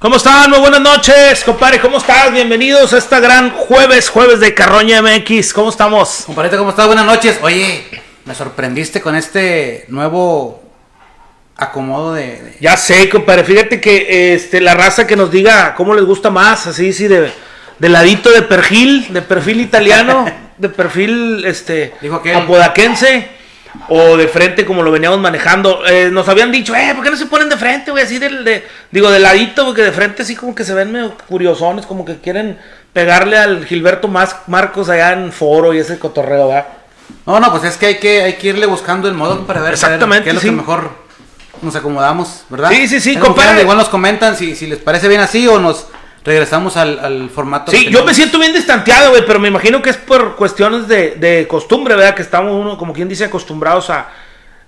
¿Cómo están? Muy buenas noches, compadre. ¿Cómo estás? Bienvenidos a esta gran jueves, jueves de Carroña MX. ¿Cómo estamos? Compadre, ¿cómo estás? Buenas noches. Oye, me sorprendiste con este nuevo acomodo de... de- Ya sé, compadre. Fíjate que este, la raza que nos diga cómo les gusta más, así, sí, de, de ladito de perfil, de perfil italiano, de perfil este, Dijo aquel. apodaquense. O de frente, como lo veníamos manejando. Eh, nos habían dicho, eh, ¿por qué no se ponen de frente, güey? Así del, de, digo, de ladito, porque de frente sí como que se ven medio curiosones, como que quieren pegarle al Gilberto Mas- Marcos allá en foro y ese cotorreo, ¿verdad? No, no, pues es que hay que, hay que irle buscando el modo para ver, Exactamente, qué es lo sí. que mejor nos acomodamos, ¿verdad? Sí, sí, sí, compadre. Igual nos comentan si, si les parece bien así o nos regresamos al, al formato. Sí, yo me siento bien distanteado, güey, pero me imagino que es por cuestiones de, de costumbre, ¿verdad? Que estamos uno, como quien dice, acostumbrados a,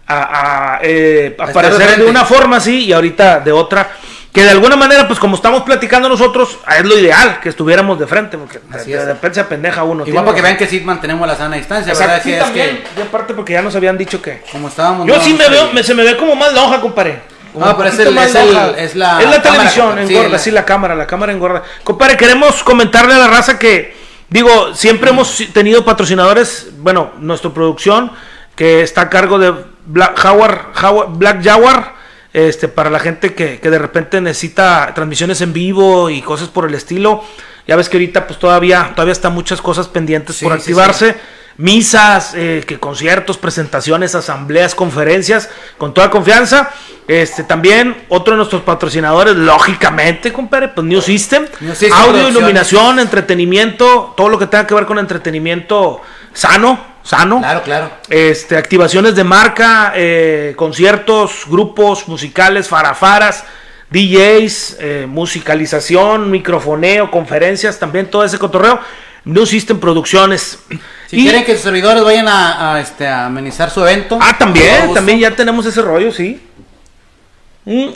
a, a, eh, aparecer de, una forma así y ahorita de otra. Que de alguna manera, pues como estamos platicando nosotros, es lo ideal que estuviéramos de frente, porque Así de, repente se apendeja uno. Igual para que vean que sí mantenemos la sana distancia, Exacto, ¿verdad? sí, Que es también. que Y aparte porque ya nos habían dicho que... como estábamos... Yo sí me veo, me- se me ve como más lonja, compadre. Ah, pero es el- más es el- es la Es la cámara, televisión. Sí, engorda, la- sí, la cámara, la cámara engorda. Compadre, queremos comentarle a la raza que, digo, siempre hemos tenido patrocinadores, bueno, nuestra producción, que está a cargo de Black Jaguar, Jaguar- Black Jaguar, este, para la gente que, que de repente necesita transmisiones en vivo y cosas por el estilo. Ya ves que ahorita pues todavía, todavía están muchas cosas pendientes Sí, por sí, activarse misas, eh, que conciertos, presentaciones, asambleas, conferencias, con toda confianza. Este también otro de nuestros patrocinadores, lógicamente, compadre, pues New System, New System audio, iluminación, entretenimiento, todo lo que tenga que ver con entretenimiento sano, sano. Claro, claro. Este, activaciones de marca, eh, conciertos, grupos musicales, farafaras, DJs, eh, musicalización, microfoneo, conferencias, también todo ese cotorreo. New System Producciones. Si Y- quieren que sus servidores vayan a, a, este, a amenizar su evento. Ah, también, también ya tenemos ese rollo, sí. Mm.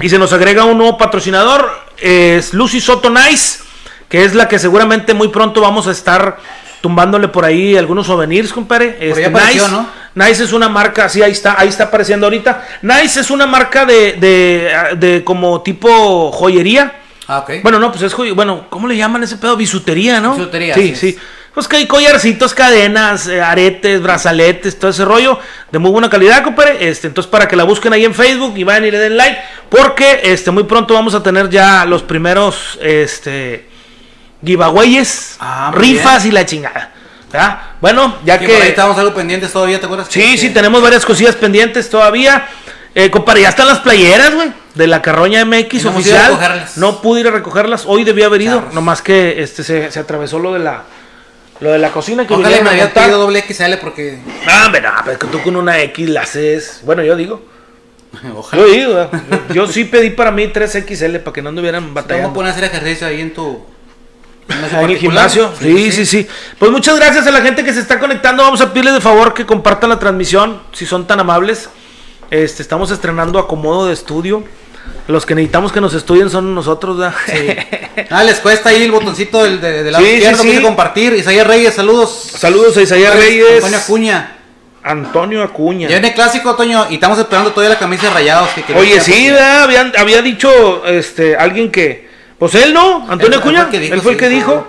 Y se nos agrega un nuevo patrocinador, es Lucy Soto Nice, que es la que seguramente muy pronto vamos a estar tumbándole por ahí algunos souvenirs, compadre. Este, apareció, nice, ¿no? Nice es una marca, sí, ahí está, ahí está apareciendo ahorita. Nice es una marca de, de, de como tipo joyería. Ah, ok. Bueno, no, pues es joy- bueno, ¿cómo le llaman ese pedo? Bisutería, ¿no? Bisutería, Sí, sí. Pues que hay collarcitos, cadenas, eh, aretes, brazaletes, todo ese rollo de muy buena calidad, compadre. Este, entonces para que la busquen ahí en Facebook y vayan y le den like, porque este muy pronto vamos a tener ya los primeros este giveaways, Ah, rifas y la chingada. ¿verdad? Bueno, ya Que que por ahí estábamos algo pendientes todavía, ¿te acuerdas? Sí, Que- sí, tenemos varias cosillas pendientes todavía. Eh, compadre, ya están las playeras, güey, de la Carroña MX no oficial. No pude ir a recogerlas. Hoy debía haber ido, Charros. nomás que este se, se atravesó lo de la lo de la cocina que Ojalá me había pedido doble XL porque. No, pero tú con una X la haces. Bueno, yo digo. Ojalá. Yo digo, yo, yo sí pedí para mí 3XL para que no anduvieran batallando. poner a hacer ejercicio ahí en tu. en el gimnasio. Sí, sí, sí, Pues muchas gracias a la gente que se está conectando. Vamos a pedirles de favor que compartan la transmisión, si son tan amables. Este, estamos estrenando acomodo de estudio. Los que necesitamos que nos estudien son nosotros, ¿verdad? Ah, les cuesta ahí el botoncito del, de- del lado Sí, sí, izquierdo sí. que compartir. Isaías Reyes, saludos. Saludos a Isaías Reyes. Antonio Acuña. Antonio Acuña. Ya viene clásico, Toño, y estamos esperando todavía la camisa de rayados. Que Oye, sí, ¿verdad? Habían- había dicho este, alguien que. Pues él no, Antonio Acuña. él fue el sí, que sí. dijo.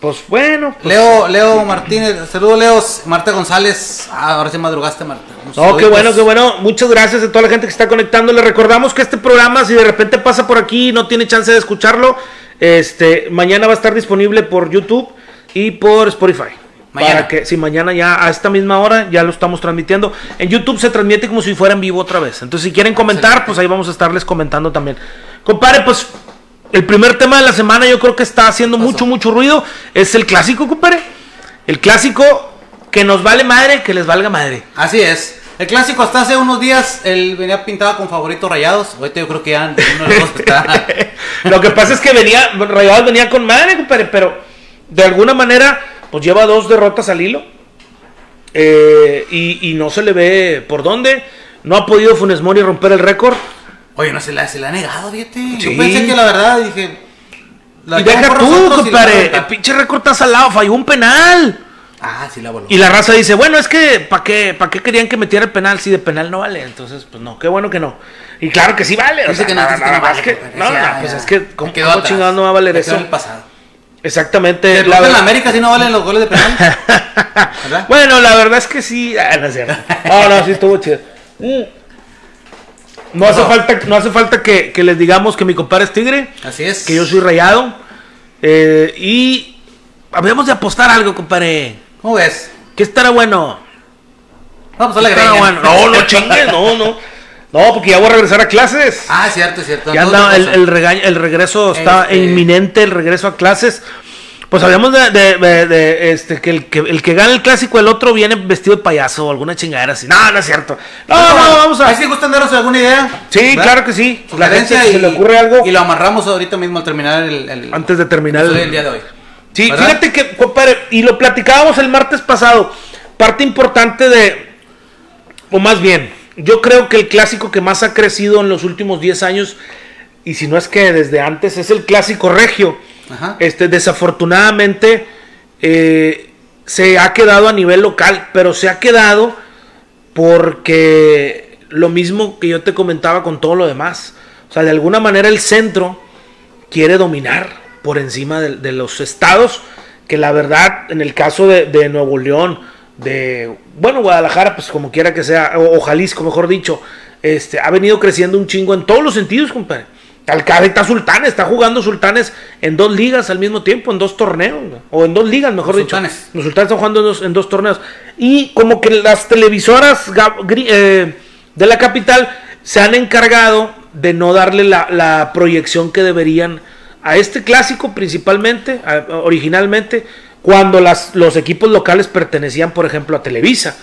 Pues bueno. pues- Leo, Leo Martínez, saludos Leo, Marta González. Ah, ahora sí madrugaste, Marta. No, qué bueno, qué bueno. Muchas gracias a toda la gente que está conectando. Le recordamos que este programa, si de repente pasa por aquí y no tiene chance de escucharlo, este, mañana va a estar disponible por YouTube y por Spotify. Mañana. Para que, si mañana ya a esta misma hora ya lo estamos transmitiendo. En YouTube se transmite como si fuera en vivo otra vez. Entonces, si quieren comentar, pues ahí vamos a estarles comentando también. Compadre, pues el primer tema de la semana yo creo que está haciendo mucho, mucho ruido. Es el clásico, compadre. El clásico que nos vale madre, que les valga madre. Así es. El clásico hasta hace unos días, él venía pintado con favoritos rayados. Ahorita yo creo que ya uno de los dos está. Lo que pasa es que venía, Rayados venía con madre, compadre, pero de alguna manera, pues lleva dos derrotas al hilo. Eh, y, y no se le ve por dónde. No ha podido Funes Mori romper el récord. Oye, no se la, se la ha negado, fíjate. Sí. Yo pensé que la verdad, dije. la y deja tú, compadre. El pinche récord está salado. Falló un penal. Ah, sí la voló. Y la raza dice, bueno, es que ¿para qué, ¿para qué querían que metiera el penal si de penal no vale? Entonces, pues no, qué bueno que no. Y claro que sí vale. o Dice sea, que no, nada- que nada no más vale, que- compadre. no, no, ya, pues ya. es que, ¿cómo, Quedó cómo chingados no va a valer eso? el pasado. Exactamente. La en América sí no valen los goles de penal. ¿Verdad? Bueno, la verdad es que sí. Ah, no es cierto. No, no, sí estuvo chido. Mm. No hace falta, no hace falta que, que les digamos que mi compadre es tigre, Así es. que yo soy rayado. eh, y habíamos de apostar algo, compadre. ¿Cómo ves? Que estará bueno. Vamos a la greña. bueno. No, no chingues, no, no. No, porque ya voy a regresar a clases. Ah, cierto, cierto. ya No, anda, el, el, regaño- el regreso está Este- inminente, el regreso a clases. Pues habíamos de, de- de- de, este, que el, que el que gana el clásico, el otro viene vestido de payaso o alguna chingadera así. No, no es cierto. No, no, no, vamos a. Ahí si gustan darnos alguna idea. Sí, ¿verdad? claro que sí. La gente, si se le ocurre algo Y lo amarramos ahorita mismo al terminar el. el antes de terminar el, día de hoy. Sí, ¿Verdad? fíjate que, compadre, y lo platicábamos el martes pasado. Parte importante de. O más bien, yo creo que el clásico que más ha crecido en los últimos 10 años, y si no es que desde antes, es el clásico regio. Ajá. Este, desafortunadamente, eh, se ha quedado a nivel local, pero se ha quedado porque lo mismo que yo te comentaba con todo lo demás. O sea, de alguna manera el centro quiere dominar por encima de, los estados, que la verdad, en el caso de, de Nuevo León, de, bueno, Guadalajara, pues como quiera que sea, o, o Jalisco, mejor dicho, este, ha venido creciendo un chingo en todos los sentidos, compadre. Alcalá está Sultanes, está jugando Sultanes en dos ligas al mismo tiempo, en dos torneos, o en dos ligas, mejor Los dicho. Sultanes. Los Sultanes están jugando en dos, en dos torneos. Y como que las televisoras eh, de la capital se han encargado de no darle la, la proyección que deberían a este clásico principalmente, a- originalmente, cuando las, los equipos locales pertenecían, por ejemplo, a Televisa.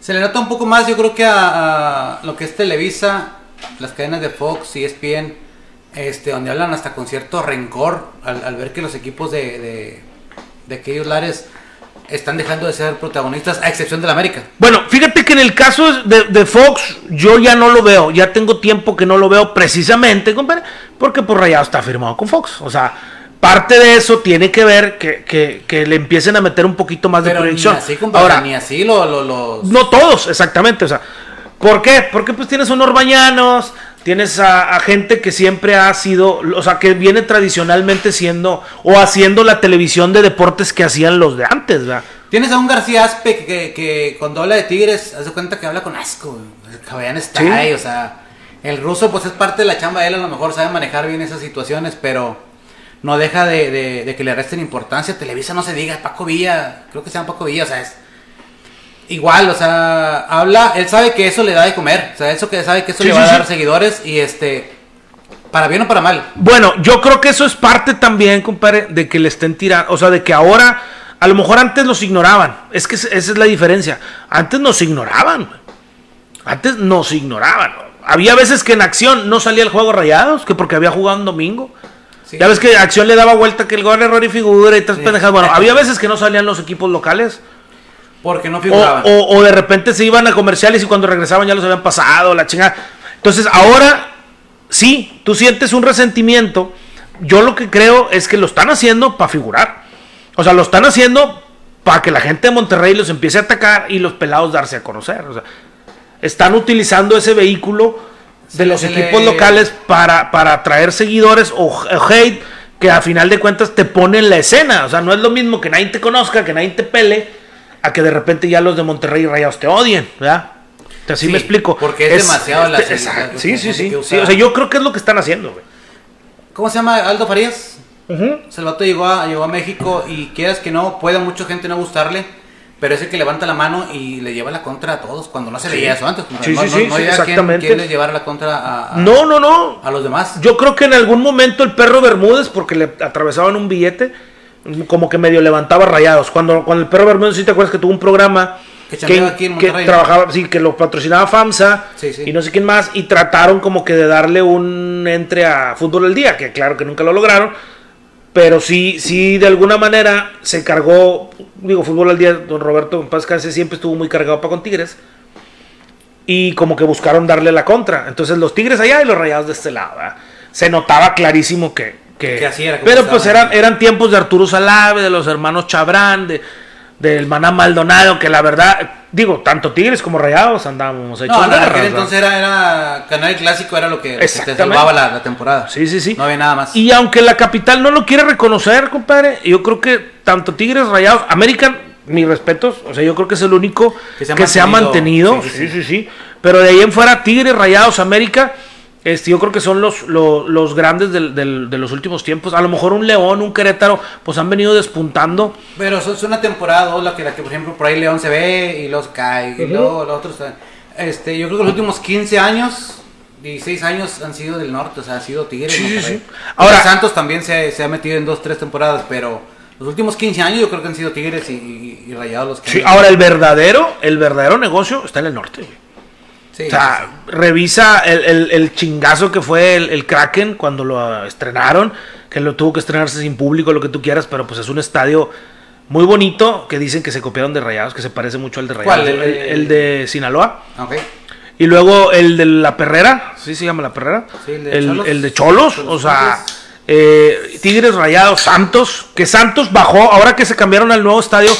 Se le nota un poco más, yo creo que a, a lo que es Televisa, las cadenas de Fox y ESPN, este, donde hablan hasta con cierto rencor al, al ver que los equipos de, de, de aquellos lares están dejando de ser protagonistas, a excepción del América. Bueno, fíjate que en el caso de, de Fox, yo ya no lo veo, ya tengo tiempo que no lo veo precisamente, compadre, porque por Rayado está firmado con Fox. O sea, parte de eso tiene que ver que, que- que le empiecen a meter un poquito más de Pero ni proyección. así, compadre, Ahora, ni así lo, lo- los... no todos, exactamente. O sea, ¿por qué? Porque pues tienes unos bañanos, tienes a, a gente que siempre ha sido, o sea, que viene tradicionalmente siendo o haciendo la televisión de deportes que hacían los de antes, ¿verdad? Tienes a un García Aspe que, que, que cuando habla de Tigres, haz de cuenta que habla con asco. El caballán está Sí. ahí, o sea, el ruso pues es parte de la chamba de él, a lo mejor sabe manejar bien esas situaciones, pero no deja de, de- de que le resten importancia. Televisa no se diga, Paco Villa, creo que se llama Paco Villa, o sea, es igual, o sea, habla, él sabe que eso le da de comer, o sea, eso que sabe que eso Sí, le sí, va a sí. dar seguidores y este, para bien o para mal. Bueno, yo creo que eso es parte también, compadre, de que le estén tirando, o sea, de que ahora, a lo mejor antes los ignoraban, es que esa es la diferencia, antes nos ignoraban, antes nos ignoraban, había veces que en acción no salía el juego rayados, que porque había jugado un domingo, ya ves que acción le daba vuelta que el gol error y figura y tres Sí. pendejadas, bueno, había veces que no salían los equipos locales, Porque no figuraban. o- o de repente se iban a comerciales y cuando regresaban ya los habían pasado, la chingada. Entonces ahora sí, tú sientes un resentimiento. Yo lo que creo es que lo están haciendo para figurar. O sea, lo están haciendo para que la gente de Monterrey los empiece a atacar y los pelados darse a conocer. O sea, están utilizando ese vehículo de los equipos le- locales para, para atraer seguidores o, o hate que a final de cuentas te pone en la escena. O sea, no es lo mismo que nadie te conozca, que nadie te pele, a que de repente ya los de Monterrey y Rayados te odien, ¿verdad? Así Sí, me explico. porque es demasiado la- este, la- exacto, la- Sí, sí, sí. O sea, yo creo que es lo que están haciendo, güey. ¿Cómo se llama? Aldo Farías. Ujú. O sea, el vato llegó a, llegó a México y quieras que no, puede a mucha gente no gustarle, pero es el que levanta la mano y le lleva la contra a todos cuando no se Sí. eso antes. Sí, no, sí, no- sí, no sí, exactamente. quien le llevara la contra a, a- No, no, no. a los demás. Yo creo que en algún momento el perro Bermúdez, porque le atravesaban un billete, como que medio levantaba rayados. Cuando, cuando el perro Bermúdez, si te acuerdas que tuvo un programa Que aquí en que trabajaba, sí, que lo patrocinaba FAMSA Sí, sí. y no sé quién más, y trataron como que de darle un entre a Fútbol del Día, que claro que nunca lo lograron, pero sí, sí, de alguna manera se cargó, digo, Fútbol al Día, don Roberto en paz descanse, siempre estuvo muy cargado para con Tigres, y como que buscaron darle la contra. Entonces los Tigres allá y los Rayados de este lado. ¿verdad? Se notaba clarísimo que... que- Que así era como pero pues eran, eran tiempos de Arturo Salave, de los hermanos Chabrán, de... del Maná Maldonado, que la verdad, digo, tanto Tigres como Rayados andábamos hechos No, entonces era, era Canal Clásico, era lo que, que te salvaba la, la temporada. Sí, sí, sí. No había nada más. Y aunque la capital no lo quiere reconocer, compadre, yo creo que tanto Tigres Rayados, América, mis respetos, o sea, yo creo que es el único que Que se se ha mantenido. Sí, Sí, sí, sí, Pero de ahí en fuera, Tigres Rayados, América, este, yo creo que son los, los, los grandes del- del- de los últimos tiempos. A lo mejor un León, un Querétaro, pues han venido despuntando. Pero eso es una temporada, o la que, la que por ejemplo por ahí León se ve y los cae, y luego los otros. Este, yo creo que los últimos 15 años, 16 años han sido del norte, o sea, ha sido Tigres. Sí, sí. Ahora- Ahora Santos también se, se ha metido en dos, tres temporadas, pero los últimos 15 años yo creo que han sido Tigres y, y- y Rayados los que. Sí, ahora el verdadero, el verdadero negocio está en el norte. güey. Sí, O sea, revisa el, el- el chingazo que fue el, el Kraken cuando lo estrenaron, que lo tuvo que estrenarse sin público, lo que tú quieras, pero pues es un estadio muy bonito que dicen que se copiaron de Rayados, que se parece mucho al de Rayados. ¿Cuál? El, de Sinaloa. Ok. Y luego el de La Perrera, ¿sí se llama La Perrera? Sí, el de Cholos. el de Cholos, o sea, Tigres. eh, Tigres Rayados, Santos, que Santos bajó, ahora que se cambiaron al nuevo estadio,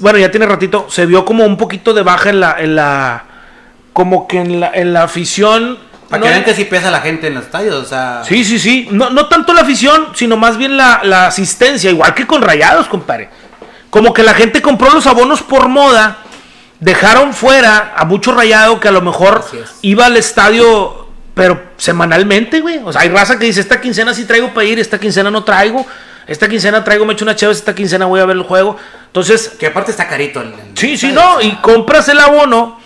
bueno, ya tiene ratito, se vio como un poquito de baja en la, en la, como que en la, en la afición. Para no- que vean que sí pesa la gente en los estadios, o sea. Sí, sí, sí. No, no tanto la afición, sino más bien la, la asistencia, igual que con Rayados, compadre. Como que la gente compró los abonos por moda, dejaron fuera a mucho rayado que a lo mejor iba al estadio, pero semanalmente, güey. O sea, hay raza que dice, esta quincena sí traigo para ir, esta quincena no traigo, esta quincena traigo, me echo una chévere, esta quincena voy a ver el juego. Entonces, Que aparte está carito el. el Sí, sí, no, y compras el abono,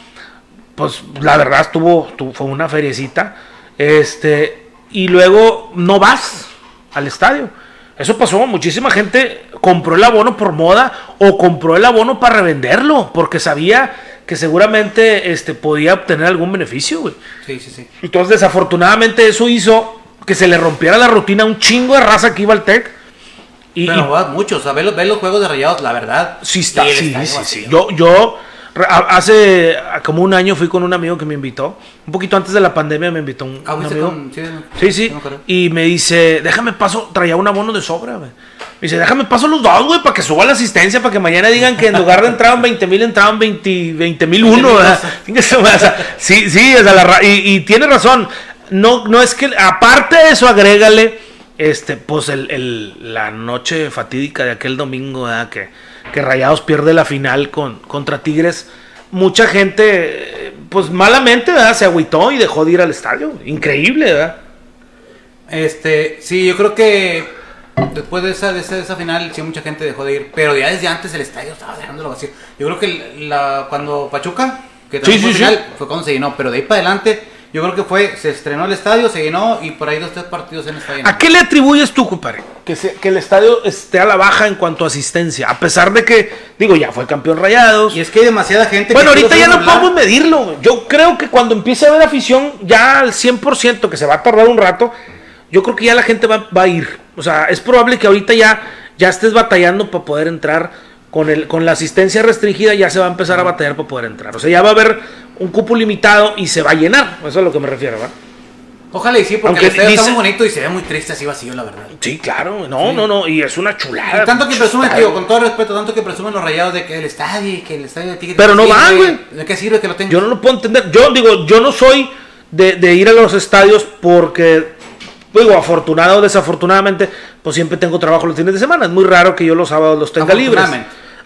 pues la verdad estuvo, estuvo- fue una feriecita, este, y luego no vas al estadio. Eso pasó, muchísima gente compró el abono por moda o compró el abono para revenderlo, porque sabía que seguramente este, podía obtener algún beneficio, güey. Sí, sí, sí. Entonces, desafortunadamente, eso hizo que se le rompiera la rutina a un chingo de raza que iba al TEC. Y, Pero y- juegas mucho, o sea, ve los, ve los juegos de rayados, la verdad. Sí, está, sí, sí, sí. Yo, yo hace como un año fui con un amigo que me invitó. Un poquito antes de la pandemia me invitó un, Ah, un amigo. con- sí, Sí, sí. Y me dice, déjame paso, traía un abono de sobra, güey. Me dice, déjame paso los dos, güey, para que suba la asistencia, para que mañana digan que en lugar de entraban 20 mil, entraban 20 mil uno, Sí, sí, o sea, la y, y tiene razón. No, no es que, aparte de eso, agrégale, este, pues el, el- la noche fatídica de aquel domingo, ¿verdad? Que, que Rayados pierde la final con, contra Tigres. Mucha gente, pues malamente, ¿verdad? Se agüitó y dejó de ir al estadio. Increíble, ¿verdad? Este, sí, yo creo que después de esa, de esa, de esa final, sí, mucha gente dejó de ir. Pero ya desde antes el estadio estaba dejándolo vacío. Yo creo que la, cuando Pachuca, que Sí, también fue sí, final, sí. fue cuando se llenó. Pero de ahí para adelante, yo creo que fue, se estrenó el estadio, se llenó y por ahí dos, tres partidos en el estadio. ¿A qué le atribuyes tú, compadre? Que, se- que el estadio esté a la baja en cuanto a asistencia. A pesar de que, digo, ya fue campeón rayados. Y es que hay demasiada gente. Bueno, que ahorita ya no hablar. podemos medirlo. Yo creo que cuando empiece a haber afición, ya al 100%, que se va a tardar un rato, yo creo que ya la gente va, va a ir. O sea, es probable que ahorita ya, ya estés batallando para poder entrar. Con, el, con la asistencia restringida ya se va a empezar a batallar para poder entrar. O sea, ya va a haber un cupo limitado y se va a llenar. Eso es a lo que me refiero, ¿verdad? Ojalá y sí, porque Aunque el estadio está muy bonito y se ve muy triste así vacío, la verdad. Sí, claro. No, no, no. Y es una chulada. Y tanto que presumen, tío, con todo respeto, tanto que presumen los rayados de que el estadio y que el estadio de Tigres. Pero no van, güey. ¿De qué sirve que lo tengan? Yo no lo puedo entender. Yo digo, yo no soy de, de ir a los estadios porque, digo, afortunado o desafortunadamente, pues siempre tengo trabajo los fines de semana. Es muy raro que yo los sábados los tenga libres.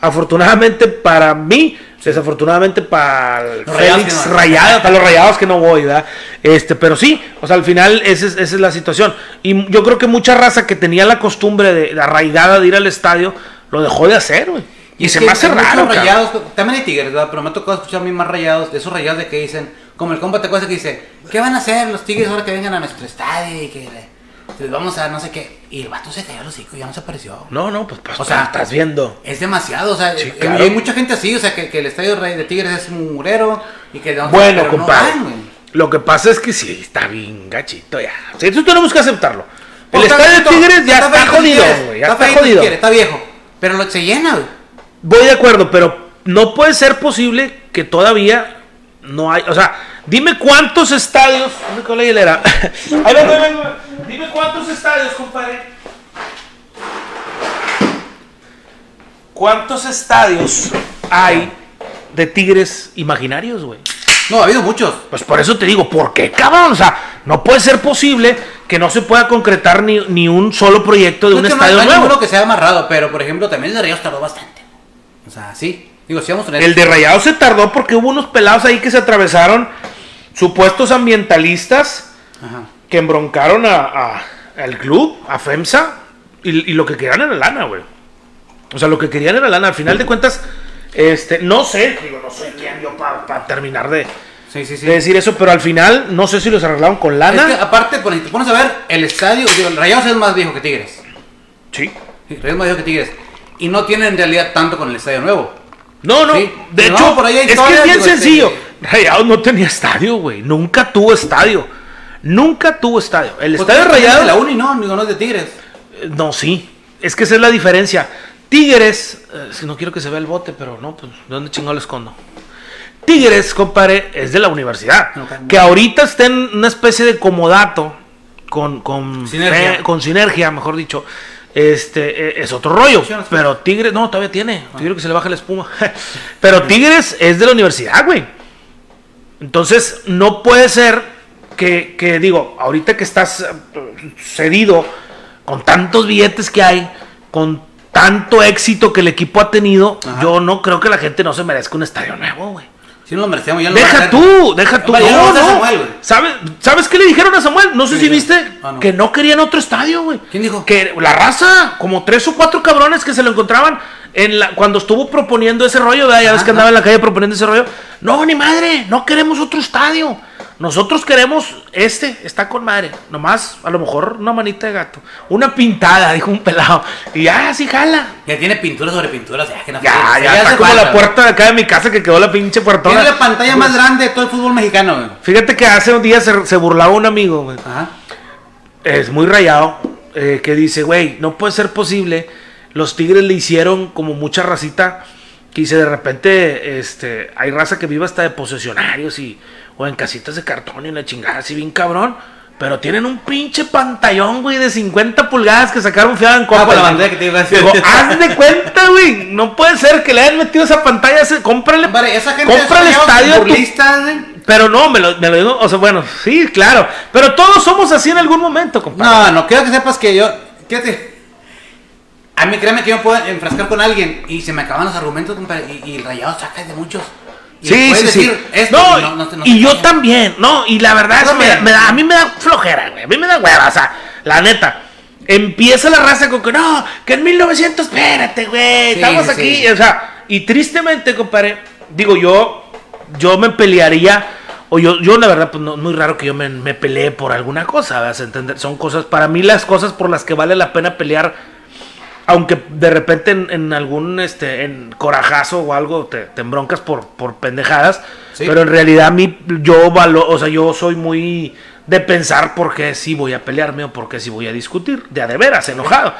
Afortunadamente. Para mí, desafortunadamente para el Félix no. Rayado, para los rayados que no voy, ¿verdad? Este, pero sí, o sea, al final esa es, esa es la situación. Y yo creo que mucha raza que tenía la costumbre de, de arraigada de ir al estadio, lo dejó de hacer, güey. Y, se me hace raro, rayados, también hay tigres, ¿verdad? Pero me ha tocado escuchar a mí más rayados, de esos rayados de que dicen, como el compa te acuerdas que dice, ¿qué van a hacer los tigres ahora que vengan a nuestro estadio y que les vamos a no sé qué? Y el vato se cayó los hocico y ya no se apareció. No, no, pues, pues O sea, estás viendo. Es demasiado, o sea, Sí, claro. hay mucha gente así, o sea, que, que el estadio de Tigres es un murero y que no, Bueno, no compadre. van, güey. lo que pasa es que sí, está bien gachito ya. O sea, eso tenemos que aceptarlo. El está estadio de Tigres ya está, jodido, güey. Ya está, si jodido. quieres, está viejo. Pero lo, se llena, güey. Voy de acuerdo, pero no puede ser posible que todavía no hay. O sea, dime cuántos estadios. ¿Dónde quedó la hielera? Ahí vengo, ahí vengo. Dime cuántos estadios, compadre. ¿cuántos estadios hay de tigres imaginarios, güey? No, ha habido muchos. Pues por eso te digo, ¿por qué, cabrón? O sea, no puede ser posible que no se pueda concretar ni, ni un solo proyecto de No un es que no estadio hay nuevo. que sea amarrado, pero por ejemplo, también el de Rayados tardó bastante. O sea, sí. Digo, si vamos a tener. El de Rayado se tardó porque hubo unos pelados ahí que se atravesaron, supuestos ambientalistas, Ajá. que embroncaron a, a- al club, a FEMSA, y, y lo que querían era lana, güey. O sea, lo que querían era lana. Al final de cuentas, este, no sé, digo, no soy quien yo para terminar de, Sí, sí, sí. de decir eso, pero al final no sé si los arreglaron con Es lana. que aparte, si te pones a ver, el estadio, digo, el Rayados es más viejo que Tigres. Sí. Rayados es más viejo que Tigres. Y no tiene en realidad tanto con el estadio nuevo. No, no. Sí. De No, hecho, por ahí hay es que es bien este, sencillo. Rayados no tenía estadio, güey. Nunca tuvo estadio. Nunca tuvo estadio. El Pues, estadio es Rayados. de la Uni, no, no es de Tigres. Eh, No, sí. Es que esa es la diferencia. Tigres, eh, si no quiero que se vea el bote, pero no, pues, ¿de dónde chingado lo escondo? Tigres, compadre, es de la universidad. Que ahorita está en una especie de comodato con, con, Sinergia. fe- con sinergia, mejor dicho. Este eh, es otro rollo. Sé. Pero Tigres, no, todavía tiene. Quiero que se le baje la espuma. pero Tigres es de la universidad, güey. Entonces, no puede ser que, que, digo, ahorita que estás eh, cedido con tantos billetes que hay, con tanto éxito que el equipo ha tenido, Ajá. yo no creo que la gente no se merezca un estadio nuevo, güey. Si no lo merecíamos, ya no Deja tú, deja tú. No, no. Samuel. ¿Sabes, ¿Sabes qué le dijeron a Samuel? No sé ¿Qué si viste? Ah, no. que no querían otro estadio, güey. ¿Quién dijo? Que la raza, como tres o cuatro cabrones que se lo encontraban en la, cuando estuvo proponiendo ese rollo, ¿verdad? ya ves que andaba en la calle proponiendo ese rollo. No, ni madre, no queremos otro estadio. Nosotros queremos este, está con madre. Nomás, a lo mejor una manita de gato. Una pintada, dijo un pelado. Y ya, así jala. Ya tiene pintura sobre pintura, o sea, que no Ya, fregues. ya, está como la puerta de acá de mi casa que quedó la pinche puertona. Tiene la pantalla más grande de todo el fútbol mexicano, güey. Fíjate que hace un día se, se burlaba un amigo, güey. Ajá. Es muy rayado. eh, que dice, güey, no puede ser posible. Los tigres le hicieron como mucha racita. Que dice, de repente, este, hay raza que vive hasta de posesionarios y, o en casitas de cartón y la chingada, así bien cabrón. Pero tienen un pinche pantallón, güey, de 50 pulgadas que sacaron fiada en copa. pues la bandera que te iba a decir. Digo, haz de cuenta, güey. No puede ser que le hayan metido esa pantalla. Ese, cómprale, Vale, esa gente compra el estadio. tu pero no, me lo, me lo digo, o sea, bueno, sí, claro. Pero todos somos así en algún momento, compadre. No, no, quiero que sepas que yo. Fíjate. A mí, créeme que yo me puedo enfrascar con alguien y se me acaban los argumentos, compadre. Y, y el rayado saca de muchos. Y Sí, sí, decir esto, no, y no- no yo también, no, y la verdad Yo es que me, me da- a mí me da flojera, güey. A mí me da hueva, o sea, la neta. Empieza la raza con que no, que en 1900, espérate, güey, Sí, estamos sí, aquí, o sea, y tristemente, compadre, digo yo, yo me pelearía, o yo, yo la verdad, pues no, es muy raro que yo me, me pelee por alguna cosa, ¿vas a entender? Son cosas, para mí las cosas por las que vale la pena pelear aunque de repente en, en algún este en corajazo o algo te, te embroncas por, por pendejadas, Sí. pero en realidad a mí yo valo, o sea, yo soy muy de pensar por qué sí voy a pelearme o por qué sí voy a discutir, de a de veras, enojado.